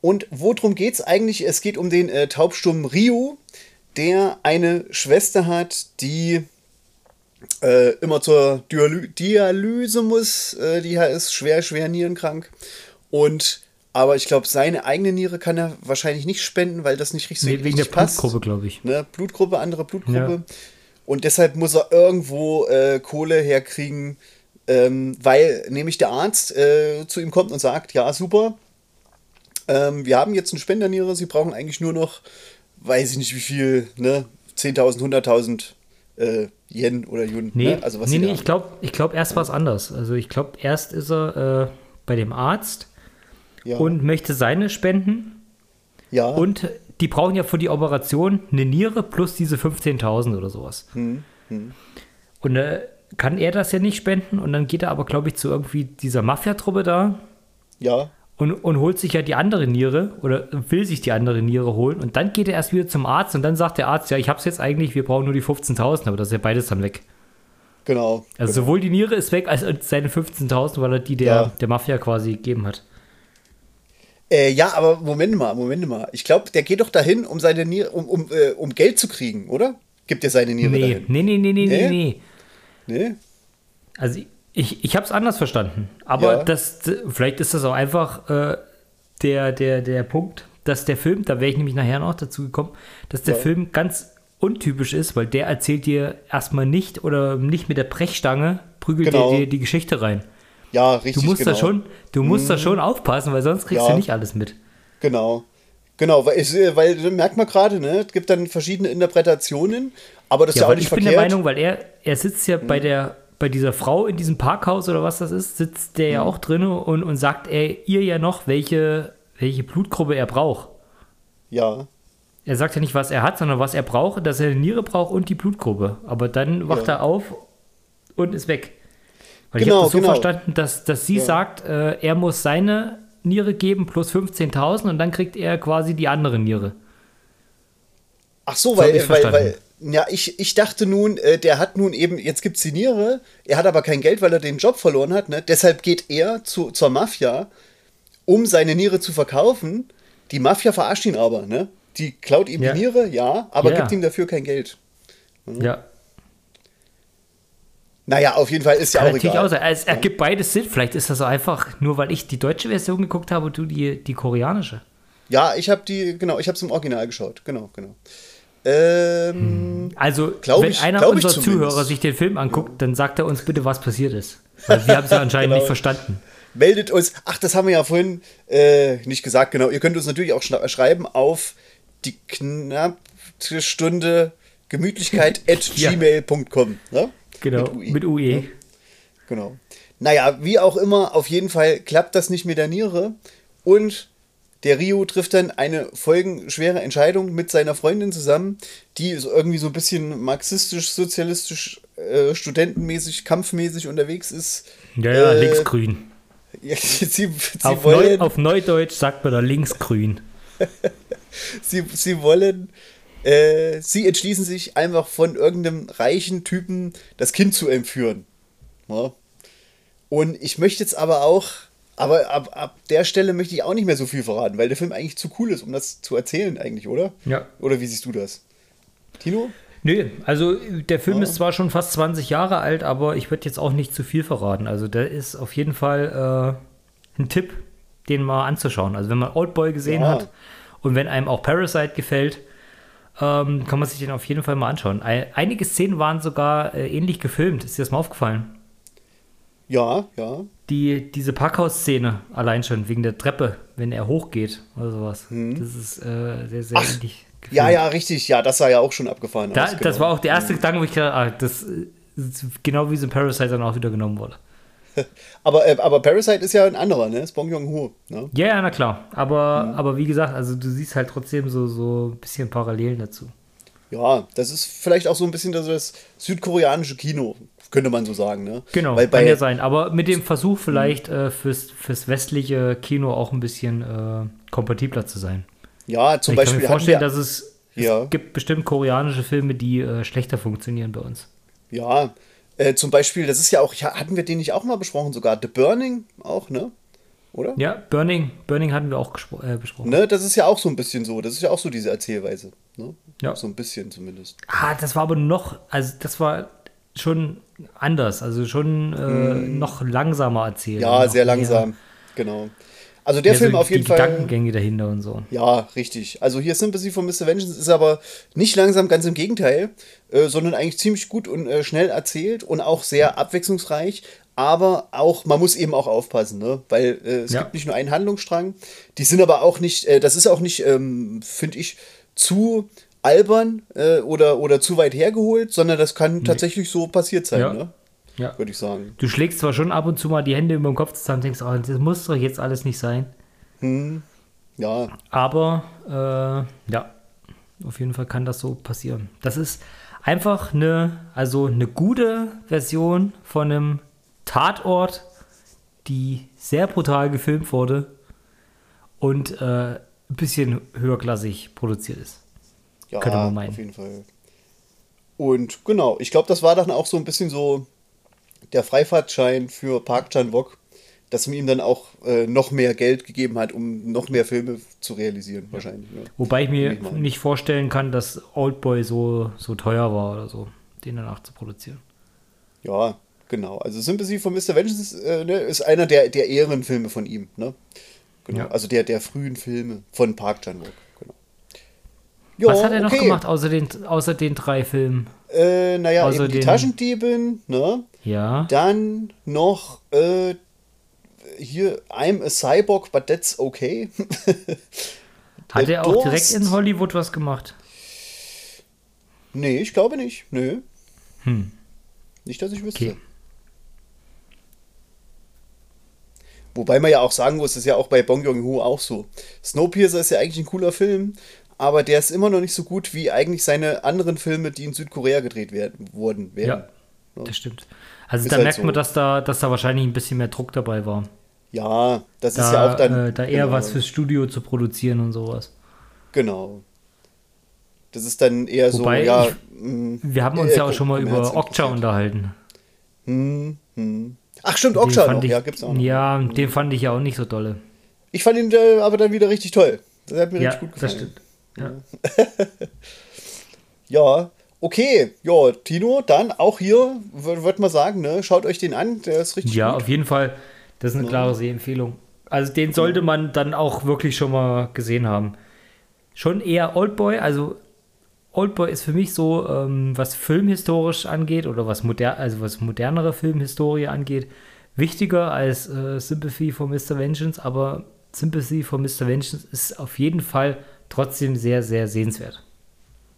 Und worum geht's eigentlich? Es geht um den äh, Taubstummen Ryu, der eine Schwester hat, die äh, immer zur Dialy Dialyse muss. Äh, die ist schwer, schwer nierenkrank. Und aber ich glaube, seine eigene Niere kann er wahrscheinlich nicht spenden, weil das nicht richtig, Nee, wegen der passt. Blutgruppe, glaube ich. Ne? Blutgruppe, andere Blutgruppe. Ja. Und deshalb muss er irgendwo äh, Kohle herkriegen, ähm, weil nämlich der Arzt äh, zu ihm kommt und sagt, ja, super, ähm, wir haben jetzt eine Spenderniere, Sie brauchen eigentlich nur noch, weiß ich nicht wie viel, ne, 10.000, 100.000 äh, Yen oder Yun. Nee, ne? also was nee, nee ich glaube, ich glaub, erst war es anders. Also ich glaube, erst ist er äh, bei dem Arzt ja. und möchte seine spenden. ja. Und die brauchen ja für die Operation eine Niere plus diese 15.000 oder sowas. Hm, Und äh, kann er das ja nicht spenden und dann geht er aber, glaube ich, zu irgendwie dieser Mafia-Truppe da ja, und, und holt sich ja die andere Niere oder will sich die andere Niere holen und dann geht er erst wieder zum Arzt und dann sagt der Arzt, ja, ich hab's jetzt eigentlich, wir brauchen nur die 15.000, aber das ist ja beides dann weg. genau. Also genau. sowohl die Niere ist weg, als als seine 15.000, weil er die der, Ja. der Mafia quasi gegeben hat. Äh, ja, aber Moment mal, Moment mal. Ich glaube, der geht doch dahin, um seine Niere, um, um, äh, um Geld zu kriegen, oder? Gibt er seine Niere Nee, dahin? nee, nee, nee, nee, nee, Nee? nee. Also ich, ich habe es anders verstanden. Aber Ja. das, vielleicht ist das auch einfach äh, der, der, der Punkt, dass der Film, da wäre ich nämlich nachher noch dazu gekommen, dass der Ja. Film ganz untypisch ist, weil der erzählt dir erstmal nicht oder nicht mit der Brechstange, prügelt Genau. dir die, die Geschichte rein. Ja, Du richtig. musst genau. da schon, du musst da schon aufpassen, weil sonst kriegst Ja. du nicht alles mit. Genau. Genau, weil, es, äh, weil merkt man gerade, ne? Es gibt dann verschiedene Interpretationen, aber das ist Ja, ja, auch nicht ich bin verkehrt. Mhm. der Meinung, weil er, er sitzt ja bei der bei dieser Frau in diesem Parkhaus oder was das ist, sitzt der Mhm. ja auch drin und, und sagt er ihr ja noch, welche, welche Blutgruppe er braucht. ja, Er sagt ja nicht, was er hat, sondern was er braucht, dass er eine Niere braucht und die Blutgruppe. Aber dann wacht Ja. er auf und ist weg. Weil ich Genau, habe das so genau. verstanden, dass, dass sie Ja. sagt, äh, er muss seine Niere geben plus 15.000 und dann kriegt er quasi die andere Niere. Ach so, So weil, ich's weil, weil, ja, ich, ich dachte nun, äh, der hat nun eben, jetzt gibt's die Niere, er hat aber kein Geld, weil er den Job verloren hat, ne? Deshalb geht er zu, zur Mafia, um seine Niere zu verkaufen. Die Mafia verarscht ihn aber, ne? Die klaut ihm Ja. die Niere, ja, aber Ja. gibt ihm dafür kein Geld. Mhm. Ja. Naja, auf jeden Fall ist ja auch natürlich egal. auch sein. Es ergibt beides Sinn. Vielleicht ist das so einfach, nur weil ich die deutsche Version geguckt habe und du die, die koreanische. Ja, ich habe die, genau, ich habe es im Original geschaut, genau, genau. Ähm, Also, Glaub wenn ich- einer unserer. Zuhörer sich den Film anguckt, dann sagt er uns bitte, was passiert ist. Weil wir haben es ja anscheinend Genau. nicht verstanden. meldet uns, ach, das haben wir ja vorhin äh, nicht gesagt, genau. Ihr könnt uns natürlich auch schreiben auf die knappe Stunde Gemütlichkeit at Ja. gmail.com. Ne? Genau, Mit UE. mit UE. Genau. Naja, wie auch immer, auf jeden Fall klappt das nicht mit der Niere und der Rio trifft dann eine folgenschwere Entscheidung mit seiner Freundin zusammen, die irgendwie so ein bisschen marxistisch, sozialistisch, äh, studentenmäßig, kampfmäßig unterwegs ist. Ja, ja, Äh, linksgrün. Ja, sie, sie Auf, Neu, wollen, auf Neudeutsch sagt man da linksgrün. sie, sie wollen, äh, sie entschließen sich einfach von irgendeinem reichen Typen das Kind zu entführen. Ja. Und ich möchte jetzt aber auch, aber ab, ab der Stelle möchte ich auch nicht mehr so viel verraten, weil der Film eigentlich zu cool ist, um das zu erzählen eigentlich, oder? Ja. Oder wie siehst du das? Tino? Nö, also der Film ist zwar schon fast 20 Jahre alt, aber ich würde jetzt auch nicht zu viel verraten. Also der ist auf jeden Fall äh, ein Tipp, den mal anzuschauen. Also wenn man Oldboy gesehen Ja. hat und wenn einem auch Parasite gefällt, ähm, kann man sich den auf jeden Fall mal anschauen. Ei- Einige Szenen waren sogar äh, ähnlich gefilmt. Ist dir das mal aufgefallen? Ja, ja. Die, diese Parkhaus-Szene allein schon, wegen der Treppe, wenn er hochgeht oder sowas. Das ist äh, sehr, sehr ähnlich gefilmt. Hm. Ja, ja, richtig. Ja, das sah ja auch schon abgefahren Da, aus. Das genau. war auch der erste Gedanke, wo ich gedacht ah, das ist genau wie so ein Parasite dann auch wieder genommen wurde. Aber, äh, aber Parasite ist ja ein anderer, ne? Ist Bong Joon-ho. Ne? Ja, ja, na klar. Aber, aber wie gesagt, also du siehst halt trotzdem so, so ein bisschen Parallelen dazu. Ja, das ist vielleicht auch so ein bisschen das, das südkoreanische Kino, könnte man so sagen, ne? Genau, Weil kann bei, ja sein. Aber mit dem Versuch vielleicht äh, fürs, fürs westliche Kino auch ein bisschen äh, kompatibler zu sein. ja, zum ich kann Beispiel mir hatten vorstellen, wir, dass es, Ja. es gibt bestimmt koreanische Filme, die äh, schlechter funktionieren bei uns. ja, äh, zum Beispiel, das ist ja auch, hatten wir den nicht auch mal besprochen sogar, The Burning auch, ne? Oder? Ja, Burning, Burning hatten wir auch äh, besprochen. Ne, das ist ja auch so ein bisschen so, das ist ja auch so diese Erzählweise, ne? Ja. So ein bisschen zumindest. Ah, das war aber noch, also das war schon anders, also schon äh, noch langsamer erzählt. Ja, sehr mehr- langsam, genau. Also der mehr Film so auf jeden die Fall. Gedankengänge dahinter und so. Ja, richtig. Also hier Sympathy for Mr. Vengeance ist aber nicht langsam, ganz im Gegenteil, äh, sondern eigentlich ziemlich gut und äh, schnell erzählt und auch sehr abwechslungsreich. Aber auch, man muss eben auch aufpassen, ne? Weil äh, es Ja. gibt nicht nur einen Handlungsstrang. Die sind aber auch nicht, äh, das ist auch nicht, ähm, finde ich, zu albern äh, oder, oder zu weit hergeholt, sondern das kann tatsächlich so passiert sein, Ja. ne? Ja. Würde ich sagen. Du schlägst zwar schon ab und zu mal die Hände über den Kopf zusammen und denkst, oh, das muss doch jetzt alles nicht sein. Ja, Aber äh, ja, auf jeden Fall kann das so passieren. Das ist einfach eine, also eine gute Version von einem Tatort, die sehr brutal gefilmt wurde und äh, ein bisschen höherklassig produziert ist. Ja, Könnte man meinen. auf jeden Fall. Und genau, ich glaube, das war dann auch so ein bisschen so der Freifahrtschein für Park Chan-wook, dass man ihm dann auch äh, noch mehr Geld gegeben hat, um noch mehr Filme zu realisieren, wahrscheinlich. Ne? Wobei ich mir ich nicht vorstellen kann, dass Oldboy so, so teuer war oder so, den danach zu produzieren. Ja, genau. Also Sympathy for Mr. Vengeance ist, äh, ne, ist einer der, der Ehrenfilme von ihm. Ne? Genau. Ja. Also der, der frühen Filme von Park Chan-wook. Genau. Jo, Was hat er noch okay. gemacht, außer den, außer den drei Filmen? Äh, naja, Außer eben die den- Taschendiebin, ne? Ja. Dann noch äh, hier I'm a Cyborg, but that's okay. Hat er auch direkt in Hollywood was gemacht? nee, ich glaube nicht. Nö. Hm. Nicht, dass ich wüsste. Okay. Wobei man ja auch sagen muss, das ist ja auch bei Bong Joon-ho auch so. Snowpiercer ist ja eigentlich ein cooler Film, aber der ist immer noch nicht so gut wie eigentlich seine anderen Filme, die in Südkorea gedreht werden, wurden. Werden. Ja, das stimmt. Also Ist da halt merkt so. man, dass da, dass da wahrscheinlich ein bisschen mehr Druck dabei war. Ja, das Da, ist ja auch dann. äh, da eher genau, was fürs Studio zu produzieren und sowas. Genau. Das ist dann eher Wobei so, ja. ich- mh, Wir haben uns äh, ja auch schon mal über Okja unterhalten. Hm, hm. Ach stimmt, Okja noch, ich, ja, gibt's auch noch. Ja, den fand ich ja auch nicht so dolle. Ich fand ihn äh, aber dann wieder richtig toll. Das hat mir Ja, richtig gut das gefallen. stimmt. Ja. Ja, okay. Ja, Tino, dann auch hier, würde man sagen, ne? Schaut euch den an, der ist richtig Ja, gut. auf jeden Fall. Das ist eine klare Sehempfehlung. Also den sollte man dann auch wirklich schon mal gesehen haben. Schon eher Oldboy, also Oldboy ist für mich so, ähm, was filmhistorisch angeht oder was, moder also was modernere Filmhistorie angeht, wichtiger als äh, Sympathy for Mr. Vengeance, aber Sympathy for Mr. Vengeance ist auf jeden Fall trotzdem sehr, sehr sehenswert.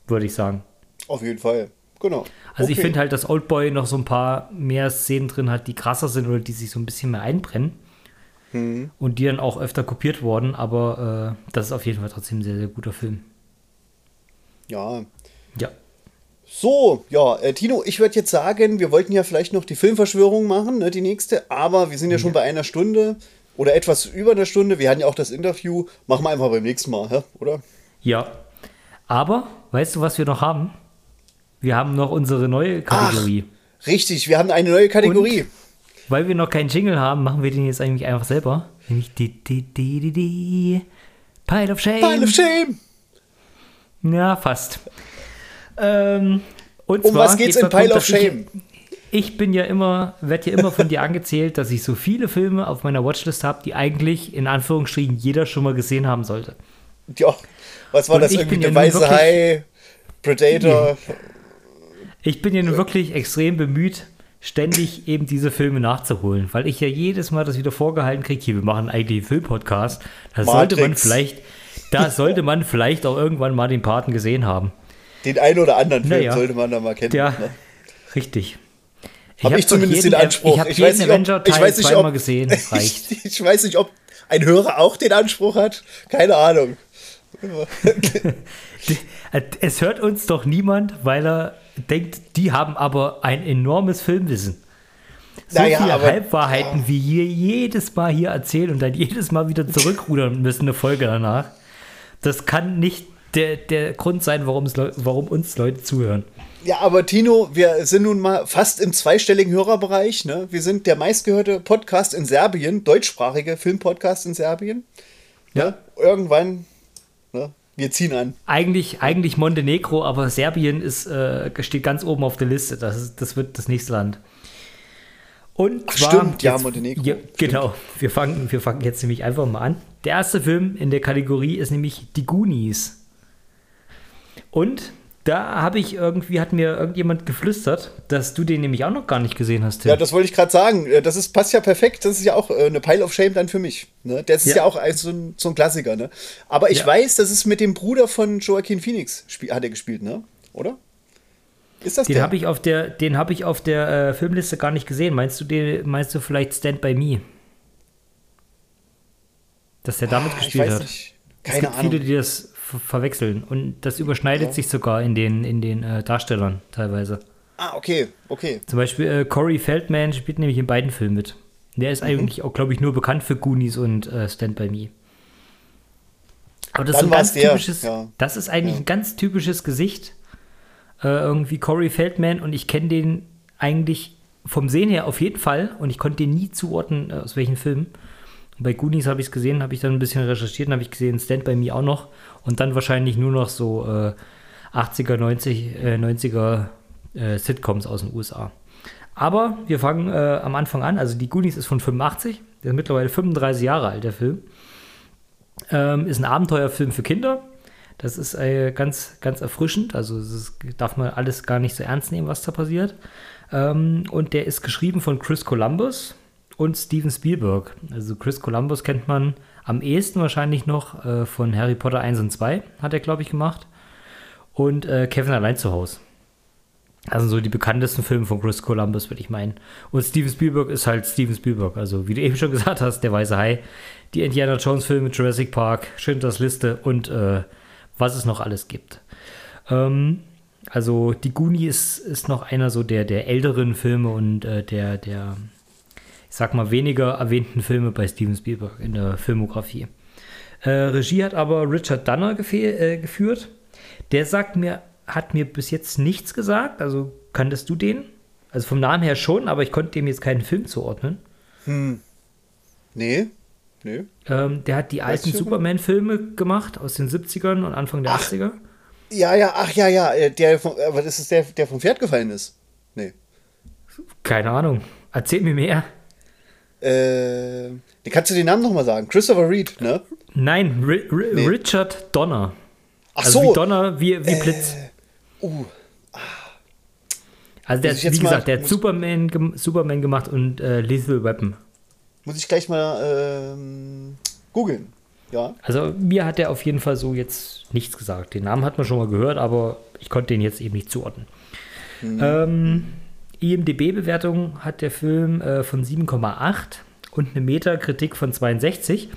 Würde ich sagen. Auf jeden Fall. Genau. Also ich Okay. finde halt, dass Oldboy noch so ein paar mehr Szenen drin hat, die krasser sind oder die sich so ein bisschen mehr einbrennen. Mhm. Und die dann auch öfter kopiert wurden, aber äh, das ist auf jeden Fall trotzdem ein sehr, sehr guter Film. Ja. Ja. So, ja, äh, Tino, ich würde jetzt sagen, wir wollten ja vielleicht noch die Filmverschwörung machen, ne, die nächste, aber wir sind ja schon bei einer Stunde oder etwas über einer Stunde. Wir hatten ja auch das Interview. Machen wir einfach beim nächsten Mal, hä? oder? Ja. Aber, weißt du, was wir noch haben? Wir haben noch unsere neue Kategorie. Richtig, wir haben eine neue Kategorie. Weil wir noch keinen Jingle haben, machen wir den jetzt eigentlich einfach selber. Nämlich die, die, die, die, die Pile of Shame. Pile of Shame. Ja, fast. Ähm, und Um zwar was geht's in darum, Pile of ich- Shame? ich bin ja immer, werde ja immer von dir angezählt, dass ich so viele Filme auf meiner Watchlist habe, die eigentlich in Anführungsstrichen jeder schon mal gesehen haben sollte. Ja, was war Und das ich irgendwie? bin ja Der nun weiße Hai, Predator. Ich bin ja nun wirklich extrem bemüht, ständig eben diese Filme nachzuholen, weil ich ja jedes Mal das wieder vorgehalten kriege, hier, wir machen eigentlich einen Filmpodcast. Da sollte man vielleicht, da sollte man vielleicht auch irgendwann mal den Paten gesehen haben. Den einen oder anderen Film Naja. sollte man da mal kennen. Ja, ne? richtig. Habe hab ich zumindest jeden, den Anspruch. Ich habe ich jeden weiß nicht, Avenger ob, ich weiß nicht, zweimal ob, gesehen. Ich, ich weiß nicht, ob ein Hörer auch den Anspruch hat. Keine Ahnung. Es hört uns doch niemand, weil er denkt, die haben aber ein enormes Filmwissen. So Naja, viele aber- Halbwahrheiten, wie wir jedes Mal hier erzählen und dann jedes Mal wieder zurückrudern müssen, eine Folge danach. Das kann nicht der, der Grund sein, warum uns Leute zuhören. Ja, aber Tino, wir sind nun mal fast im zweistelligen Hörerbereich. Ne? Wir sind der meistgehörte Podcast in Serbien, deutschsprachige Filmpodcast in Serbien. Ja. Ne? Irgendwann, ne? Wir ziehen an. Eigentlich, eigentlich Montenegro, aber Serbien ist, äh, steht ganz oben auf der Liste. Das, ist, das wird das nächste Land. Und Ach, zwar, stimmt, ja, Montenegro. Ja, genau, wir fangen, wir fangen jetzt nämlich einfach mal an. Der erste Film in der Kategorie ist nämlich Die Goonies. Und da habe ich irgendwie, hat mir irgendjemand geflüstert, dass du den nämlich auch noch gar nicht gesehen hast, Tim. Ja, das wollte ich gerade sagen. Äh, Das ist, passt ja perfekt. Das ist ja auch äh, eine Pile of Shame dann für mich. Ne? Das ist ja, Ja. auch ein, so, ein, so ein Klassiker. Ne? Aber ich Ja. weiß, das ist mit dem Bruder von Joaquin Phoenix, hat er gespielt, ne? oder? Ist das den der? habe ich auf der, den habe ich auf der äh, Filmliste gar nicht gesehen. Meinst du den, meinst du vielleicht Stand by Me? Dass der damit Ah, ich gespielt weiß hat. nicht. Es Keine gibt Ahnung. viele, die das verwechseln. Und das überschneidet sich sogar in den, in den äh, Darstellern teilweise. Ah, okay, okay. Zum Beispiel äh, Corey Feldman spielt nämlich in beiden Filmen mit. Der Mhm. ist eigentlich auch, glaube ich, nur bekannt für Goonies und äh, Stand By Me. Aber das Dann ist ein ganz typisches, ja. das ist eigentlich ein ganz typisches Gesicht. Äh, irgendwie Corey Feldman und ich kenne den eigentlich vom Sehen her auf jeden Fall und ich konnte den nie zuordnen, äh, aus welchen Filmen. Bei Goonies habe ich es gesehen, habe ich dann ein bisschen recherchiert, dann habe ich gesehen Stand By Me auch noch und dann wahrscheinlich nur noch so äh, 80er, 90, äh, 90er äh, Sitcoms aus den USA. Aber wir fangen äh, am Anfang an. Also die Goonies ist von 85, der ist mittlerweile 35 Jahre alt, der Film. Ähm, ist ein Abenteuerfilm für Kinder. Das ist äh, ganz, ganz erfrischend. Also ist, darf man alles gar nicht so ernst nehmen, was da passiert. Ähm, und der ist geschrieben von Chris Columbus und Steven Spielberg. Also Chris Columbus kennt man am ehesten wahrscheinlich noch äh, von Harry Potter 1 und 2, hat er, glaube ich, gemacht. Und äh, Kevin allein zu Hause. Also so die bekanntesten Filme von Chris Columbus, würde ich meinen. Und Steven Spielberg ist halt Steven Spielberg. Also wie du eben schon gesagt hast, der Weiße Hai, die Indiana Jones Filme, Jurassic Park, Schindlers Liste und äh, was es noch alles gibt. Ähm, also die Goonies ist noch einer so der, der älteren Filme und äh, der, der, sag mal, weniger erwähnten Filme bei Steven Spielberg in der Filmografie. Äh, Regie hat aber Richard gefehl- äh, geführt. Der sagt mir, hat mir bis jetzt nichts gesagt. Also kanntest du den? Also vom Namen her schon, aber ich konnte dem jetzt keinen Film zuordnen. Nee, nee. Ähm, der hat die alten. Superman-Filme gemacht aus den 70ern und Anfang der 80er. Ja, ja, ach ja, ja, äh, der, vom- aber das ist der, der vom Pferd gefallen ist. Nee. Keine Ahnung. Erzähl mir mehr. Äh, kannst du den Namen nochmal sagen? Christopher Reed, ne? Nein, Ri Ri Nee. Richard Donner. Ach Also so. wie Donner, wie, wie Blitz. Uh, Also der hat, wie gesagt, der hat Superman, gem- Superman gemacht und äh, Lethal Weapon. muss ich gleich mal ähm, googeln. Ja. Also mir hat er auf jeden Fall so jetzt nichts gesagt. Den Namen hat man schon mal gehört, aber ich konnte den jetzt eben nicht zuordnen. Ähm, IMDB-Bewertung hat der Film äh, von 7,8 und eine Metakritik von 62.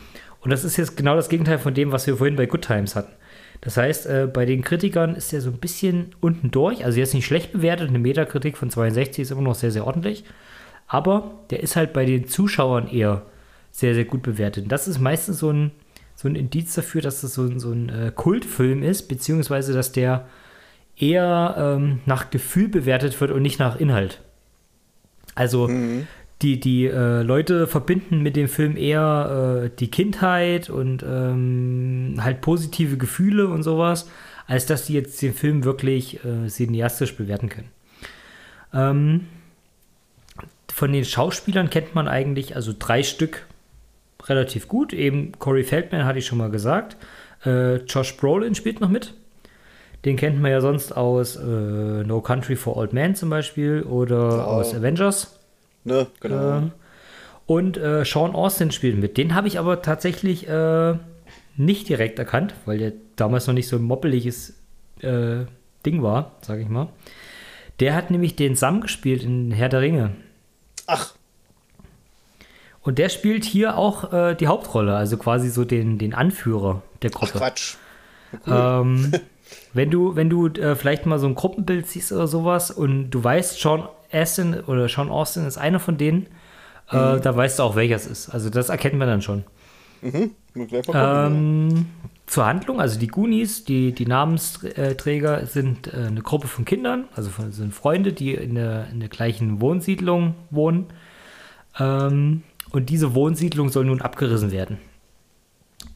Und das ist jetzt genau das Gegenteil von dem, was wir vorhin bei Good Times hatten. Das heißt, äh, bei den Kritikern ist er so ein bisschen unten durch. Also jetzt nicht schlecht bewertet. Eine Metakritik von 62 ist immer noch sehr, sehr ordentlich. Aber der ist halt bei den Zuschauern eher sehr, sehr gut bewertet. Und das ist meistens so ein, so ein Indiz dafür, dass das so ein, so ein äh, Kultfilm ist, beziehungsweise dass der eher ähm, nach Gefühl bewertet wird und nicht nach Inhalt. Also die, die äh, Leute verbinden mit dem Film eher äh, die Kindheit und ähm, halt positive Gefühle und sowas, als dass die jetzt den Film wirklich äh, cineastisch bewerten können. Ähm, von den Schauspielern kennt man eigentlich, also drei Stück relativ gut. Eben Corey Feldman hatte ich schon mal gesagt. Äh, Josh Brolin spielt noch mit. Den kennt man ja sonst aus äh, No Country for Old Men zum Beispiel oder Oh. aus Avengers. Ne, genau. Ähm, und äh, Sean Austin spielt mit. Den habe ich aber tatsächlich äh, nicht direkt erkannt, weil der damals noch nicht so ein moppeliges äh, Ding war, sage ich mal. Der hat nämlich den Sam gespielt in Herr der Ringe. Ach, Und der spielt hier auch äh, die Hauptrolle, also quasi so den, den Anführer der ach Gruppe. Quatsch. Ähm, wenn du, wenn du äh, vielleicht mal so ein Gruppenbild siehst oder sowas und du weißt, Sean Astin oder Sean Austin ist einer von denen, äh, da weißt du auch, welcher es ist. Also das erkennt man dann schon. Gucken, Ähm, zur Handlung, also die Goonies, die, die Namensträger sind äh, eine Gruppe von Kindern, also von, sind Freunde, die in der, in der gleichen Wohnsiedlung wohnen. Ähm, und diese Wohnsiedlung soll nun abgerissen werden.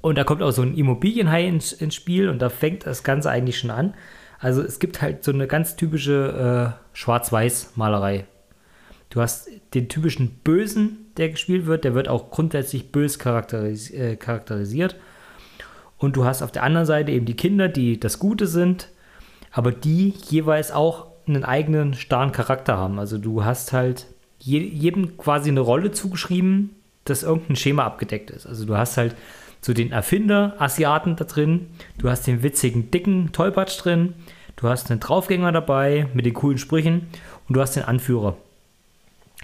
Und da kommt auch so ein Immobilienhai ins, ins Spiel und da fängt das Ganze eigentlich schon an. Also es gibt halt so eine ganz typische äh, Schwarz-Weiß-Malerei. Du hast den typischen Bösen, der gespielt wird, der wird auch grundsätzlich bös charakteris äh, charakterisiert. Und du hast auf der anderen Seite eben die Kinder, die das Gute sind, aber die jeweils auch einen eigenen starren Charakter haben. Also du hast halt je, jedem quasi eine Rolle zugeschrieben, dass irgendein Schema abgedeckt ist. Also du hast halt so den Erfinder, Asiaten da drin, du hast den witzigen, dicken Tollpatsch drin, du hast einen Draufgänger dabei mit den coolen Sprüchen und du hast den Anführer.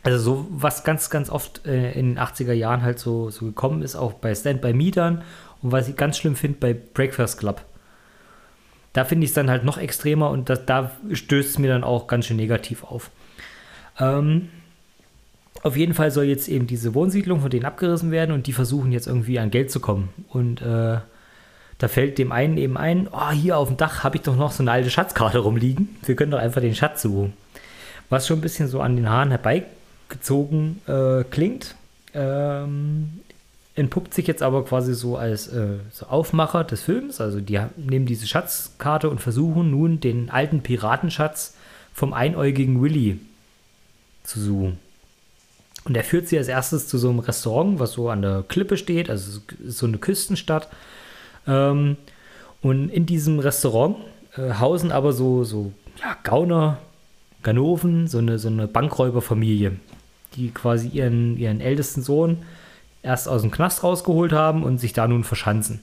Also so, was ganz, ganz oft äh, in den 80er Jahren halt so, so gekommen ist, auch bei Stand By Me dann und was ich ganz schlimm finde bei Breakfast Club. Da finde ich es dann halt noch extremer und das, da stößt es mir dann auch ganz schön negativ auf. Ähm, auf jeden Fall soll jetzt eben diese Wohnsiedlung von denen abgerissen werden und die versuchen jetzt irgendwie an Geld zu kommen. Und äh, da fällt dem einen eben ein, oh, hier auf dem Dach habe ich doch noch so eine alte Schatzkarte rumliegen. Wir können doch einfach den Schatz suchen. Was schon ein bisschen so an den Haaren herbeigezogen äh, klingt, ähm, entpuppt sich jetzt aber quasi so als äh, so Aufmacher des Films. Also die nehmen diese Schatzkarte und versuchen nun den alten Piratenschatz vom einäugigen Willy zu suchen. Und er führt sie als erstes zu so einem Restaurant, was so an der Klippe steht, also so eine Küstenstadt. Ähm, und in diesem Restaurant äh, hausen aber so, so ja, Gauner, Ganoven, so eine, so eine Bankräuberfamilie, die quasi ihren, ihren ältesten Sohn erst aus dem Knast rausgeholt haben und sich da nun verschanzen.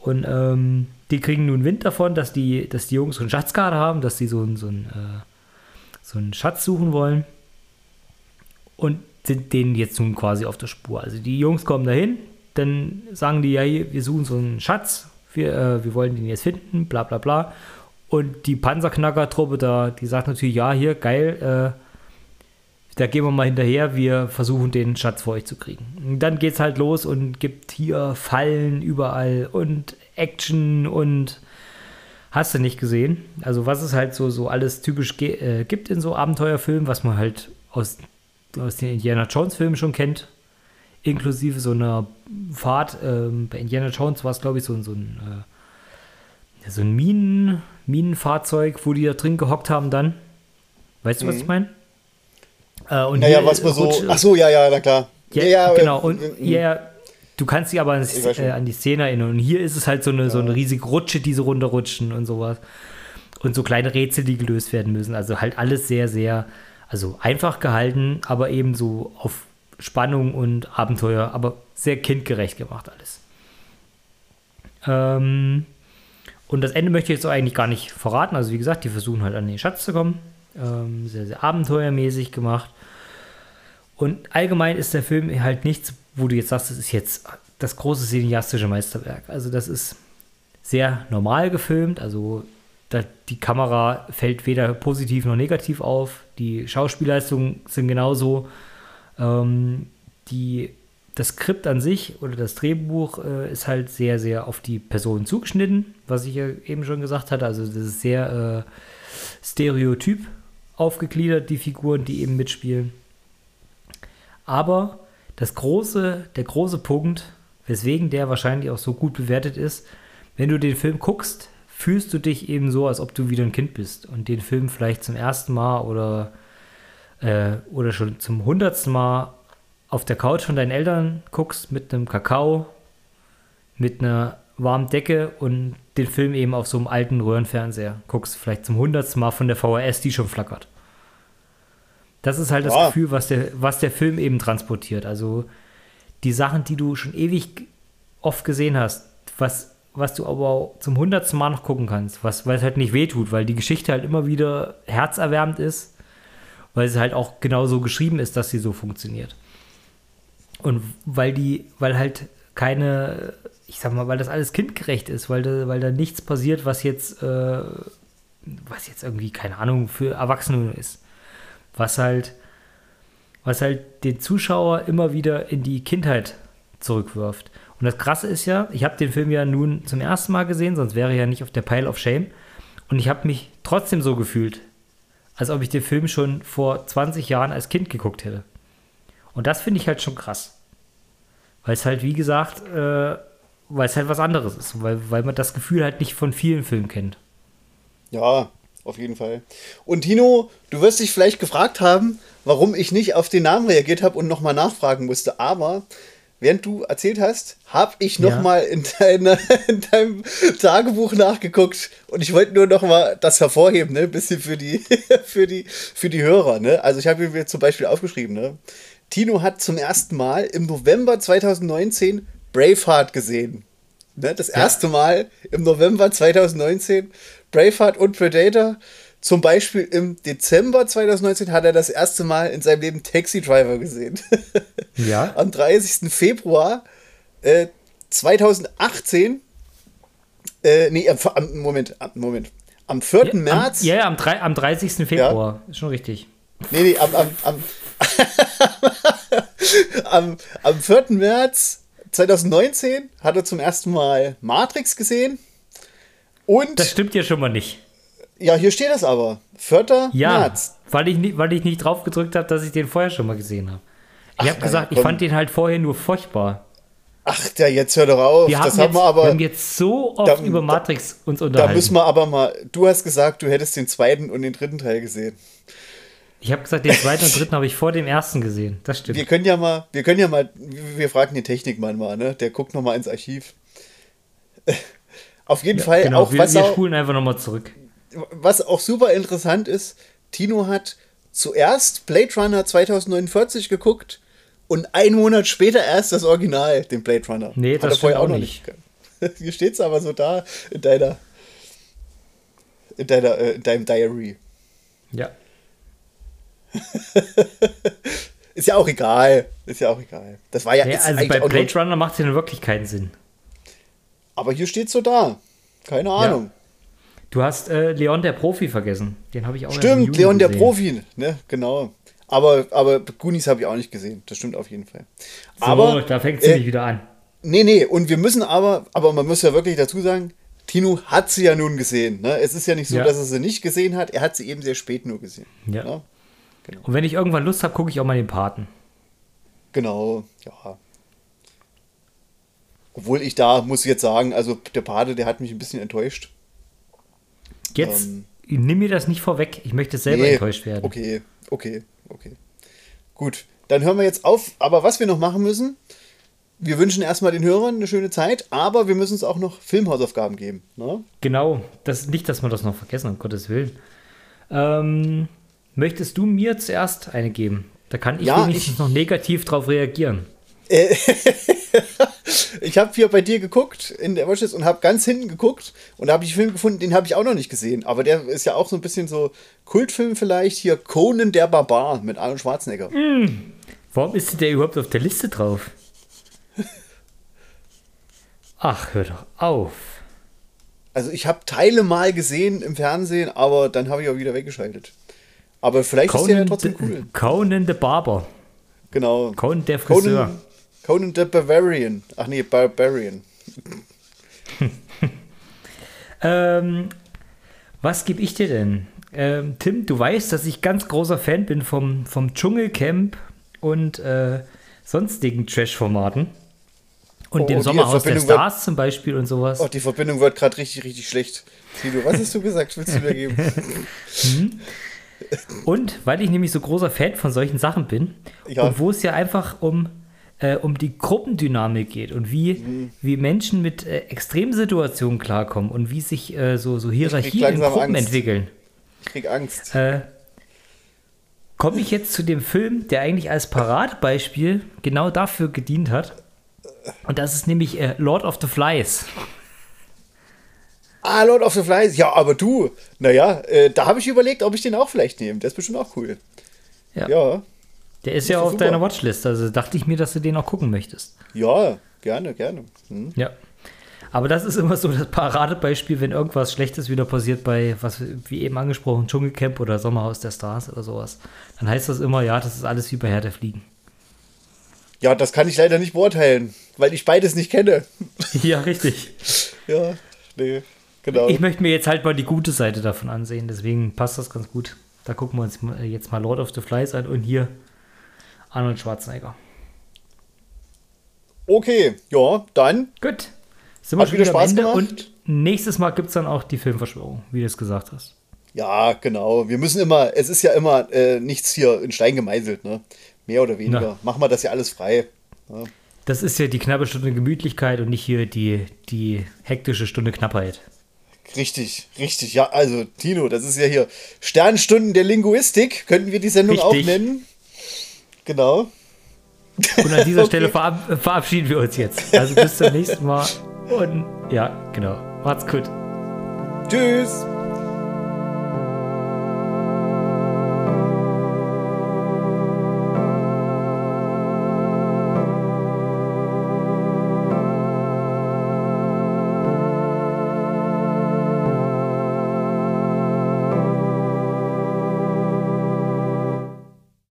Und ähm, die kriegen nun Wind davon, dass die, dass die Jungs so einen Schatzkarte haben, dass die so, so, äh, so einen Schatz suchen wollen und sind denen jetzt nun quasi auf der Spur. Also die Jungs kommen dahin, dann sagen die, ja, wir suchen so einen Schatz, wir, äh, wir wollen den jetzt finden, bla bla bla. Und die Panzerknacker-Truppe da, die sagt natürlich, ja, hier, geil, äh, da gehen wir mal hinterher, wir versuchen den Schatz für euch zu kriegen. Und dann geht's halt los und gibt hier Fallen überall und Action und hast du nicht gesehen. Also was es halt so, so alles typisch äh, gibt in so Abenteuerfilmen, was man halt aus, aus den Indiana Jones Filmen schon kennt, inklusive so einer Fahrt. Ähm, bei Indiana Jones war es glaube ich so, ein- so ein äh, ja, so ein Minen, Minenfahrzeug, wo die da drin gehockt haben dann. Weißt du, was ich meine? Äh, und Naja, was man so. Ach so, ja, ja, na klar. ja, äh, genau. Und äh, ja, du kannst dich aber an, äh, an die Szene erinnern. Und hier ist es halt so eine, so eine riesige Rutsche, die so runterrutschen und sowas. Und so kleine Rätsel, die gelöst werden müssen. Also halt alles sehr, sehr, also einfach gehalten, aber eben so auf Spannung und Abenteuer, aber sehr kindgerecht gemacht alles. Ähm, und das Ende möchte ich jetzt eigentlich gar nicht verraten. Also wie gesagt, die versuchen halt an den Schatz zu kommen. Ähm, sehr, sehr abenteuermäßig gemacht. Und allgemein ist der Film halt nichts, wo du jetzt sagst, das ist jetzt das große cineastische Meisterwerk. Also das ist sehr normal gefilmt, also da, die Kamera fällt weder positiv noch negativ auf, die Schauspielleistungen sind genauso. Ähm, die, das Skript an sich oder das Drehbuch äh, ist halt sehr, sehr auf die Person zugeschnitten, was ich ja eben schon gesagt hatte. Also das ist sehr äh, stereotyp aufgegliedert, die Figuren, die eben mitspielen. Aber das große, der große Punkt, weswegen der wahrscheinlich auch so gut bewertet ist, wenn du den Film guckst, fühlst du dich eben so, als ob du wieder ein Kind bist und den Film vielleicht zum ersten Mal oder äh, oder schon zum hundertsten Mal auf der Couch von deinen Eltern guckst mit einem Kakao, mit einer warmen Decke und den Film eben auf so einem alten Röhrenfernseher guckst, vielleicht zum hundertsten Mal von der VHS, die schon flackert. Das ist halt das Ja. Gefühl, was der, was der Film eben transportiert. Also die Sachen, die du schon ewig oft gesehen hast, was, was du aber zum hundertsten Mal noch gucken kannst, was, weil es halt nicht wehtut, weil die Geschichte halt immer wieder herzerwärmend ist, weil sie halt auch genau so geschrieben ist, dass sie so funktioniert. Und weil die, weil halt keine, ich sag mal, weil das alles kindgerecht ist, weil da, weil da nichts passiert, was jetzt, äh, was jetzt irgendwie, keine Ahnung, für Erwachsene ist. Was halt, was halt den Zuschauer immer wieder in die Kindheit zurückwirft. Und das Krasse ist ja, ich habe den Film ja nun zum ersten Mal gesehen, sonst wäre er ja nicht auf der Pile of Shame. Und ich habe mich trotzdem so gefühlt, als ob ich den Film schon vor 20 Jahren als Kind geguckt hätte. Und das finde ich halt schon krass. Weil es halt, wie gesagt, äh, weil es halt was anderes ist. Weil, weil man das Gefühl halt nicht von vielen Filmen kennt. Ja, auf jeden Fall. Und Tino, du wirst dich vielleicht gefragt haben, warum ich nicht auf den Namen reagiert habe und nochmal nachfragen musste. Aber während du erzählt hast, habe ich Ja. nochmal in, deiner- in deinem Tagebuch nachgeguckt. Und ich wollte nur nochmal das hervorheben, ne? Ein bisschen für die, für die, für die Hörer. Ne? Also ich habe mir zum Beispiel aufgeschrieben, ne? Tino hat zum ersten Mal im November 2019 Braveheart gesehen. Ne, das erste Mal im November 2019 Braveheart und Predator. Zum Beispiel im Dezember 2019 hat er das erste Mal in seinem Leben Taxi Driver gesehen. Ja. Am 30. Februar äh, 2018, äh, nee, am, am, Moment, am, Moment, am 4. März, Am, ja, ja, am, drei- am 30. Februar. Ist schon richtig. nee, nee, am, am, am, am, am 4. März 2019 hat er zum ersten Mal Matrix gesehen. Und Das stimmt ja schon mal nicht. Ja, hier steht das aber. 4. Ja, März. weil ich, nie- weil ich nicht drauf gedrückt habe, dass ich den vorher schon mal gesehen habe. Ich habe gesagt, ja, ich fand den halt vorher nur furchtbar. Ach, ja, jetzt hör doch auf. Wir, das haben, haben jetzt, wir wir aber. haben jetzt so oft da- über da- Matrix uns Da unterhalten. müssen wir aber mal. Du hast gesagt, du hättest den zweiten und den dritten Teil gesehen. ich habe gesagt, den zweiten und dritten habe ich vor dem ersten gesehen. Das stimmt. Wir können ja mal, wir können ja mal, wir fragen den Technikmann mal, ne? Der guckt noch mal ins Archiv. Auf jeden Fall genau, auch wir, was wir spulen einfach nochmal zurück. Was auch super interessant ist, Tino hat zuerst Blade Runner 2049 geguckt und einen Monat später erst das Original, den Blade Runner. Nee, Hat das er vorher stimmt auch noch nicht. Hier steht es aber so da in deiner, in deiner, äh, in deinem Diary. Ja. Ist ja auch egal. Ist ja auch egal. Das war ja, ist also bei Blade Runner macht es ja wirklich keinen Sinn. Aber hier steht so da. Keine Ahnung. Du hast äh, Leon der Profi vergessen. Den habe ich auch Stimmt, Leon der gesehen. Profi, ne? Genau. Aber, aber Goonies habe ich auch nicht gesehen. Das stimmt auf jeden Fall. So, aber da fängt es äh, nämlich wieder an. Nee, nee, und wir müssen aber, aber man muss ja wirklich dazu sagen, Tino hat sie ja nun gesehen. Ne? Es ist ja nicht so, Ja. dass er sie nicht gesehen hat. Er hat sie eben sehr spät nur gesehen. Ja. Ne? Und wenn ich irgendwann Lust habe, gucke ich auch mal den Paten. Genau, ja. Obwohl ich da, muss ich jetzt sagen, also der Pate, der hat mich ein bisschen enttäuscht. Jetzt Ähm. nimm mir das nicht vorweg. Ich möchte selber Nee, enttäuscht werden. Okay, okay, okay. Gut, dann hören wir jetzt auf. Aber was wir noch machen müssen, wir wünschen erstmal den Hörern eine schöne Zeit, aber wir müssen es auch noch Filmhausaufgaben geben. Ne? Genau. Das, nicht, dass wir das noch vergessen, um Gottes Willen. Ähm, möchtest du mir zuerst eine geben? Da kann ich Ja, wenigstens ich- noch negativ drauf reagieren. Ich habe hier bei dir geguckt in der Watchlist und habe ganz hinten geguckt und da habe ich einen Film gefunden, den habe ich auch noch nicht gesehen. Aber der ist ja auch so ein bisschen so Kultfilm vielleicht. Hier Conan der Barbar mit Arnold Schwarzenegger. Warum ist der überhaupt auf der Liste drauf? Ach, hör doch auf. Also ich habe Teile mal gesehen im Fernsehen, aber dann habe ich auch wieder weggeschaltet. Aber vielleicht ist der ja Conan, trotzdem cool. Conan the Barber. Genau. Conan der Friseur. Conan, Conan the Bavarian. Ach nee, Barbarian. Ähm, was gebe ich dir denn? Ähm, Tim, du weißt, dass ich ganz großer Fan bin vom, vom Dschungelcamp und äh, sonstigen Trash-Formaten. Und Oh, dem die Sommerhaus der Verbindung wird- Stars zum Beispiel und sowas. Oh, die Verbindung wird gerade richtig, richtig schlecht. Tilo, was hast du gesagt? Willst du mir geben? Und weil ich nämlich so großer Fan von solchen Sachen bin Ja. und wo es ja einfach um, äh, um die Gruppendynamik geht und wie, Mhm. wie Menschen mit äh, Extremsituationen klarkommen und wie sich äh, so, so Hierarchien in Gruppen Angst. entwickeln. Ich krieg Angst. Äh, komme ich jetzt zu dem Film, der eigentlich als Paradebeispiel genau dafür gedient hat. Und das ist nämlich äh, Lord of the Flies. Ah, Lord of the Flies. Ja, aber du, naja, äh, da habe ich überlegt, ob ich den auch vielleicht nehme. Der ist bestimmt auch cool. Ja. Ja, Der ist ja doch auf super. deiner Watchlist, also dachte ich mir, dass du den auch gucken möchtest. ja, gerne, gerne. Hm. Ja. Aber das ist immer so das Paradebeispiel, wenn irgendwas Schlechtes wieder passiert bei, was wie eben angesprochen, Dschungelcamp oder Sommerhaus der Stars oder sowas. Dann heißt das immer, ja, das ist alles wie bei Herr der Fliegen. Ja, das kann ich leider nicht beurteilen, weil ich beides nicht kenne. ja, richtig. Ja, nee, genau. Ich möchte mir jetzt halt mal die gute Seite davon ansehen, deswegen passt das ganz gut. Da gucken wir uns jetzt mal Lord of the Flies an und hier Arnold Schwarzenegger. Okay, ja, dann. Gut. Sind wir Hat schon wieder Spaß gemacht. und nächstes Mal gibt es dann auch die Filmverschwörung, wie du es gesagt hast. Ja, genau. Wir müssen immer, es ist ja immer äh, nichts hier in Stein gemeißelt, ne? Mehr oder weniger. Na. Machen wir das ja alles frei. Ja. Das ist ja die knappe Stunde Gemütlichkeit und nicht hier die, die hektische Stunde Knappheit. Richtig, richtig. Ja, also, Tino, das ist ja hier Sternstunden der Linguistik, könnten wir die Sendung auch Richtig. nennen. Genau. Und an dieser Okay. Stelle verab verabschieden wir uns jetzt. Also bis zum nächsten Mal. Und ja, genau. Macht's gut. Tschüss.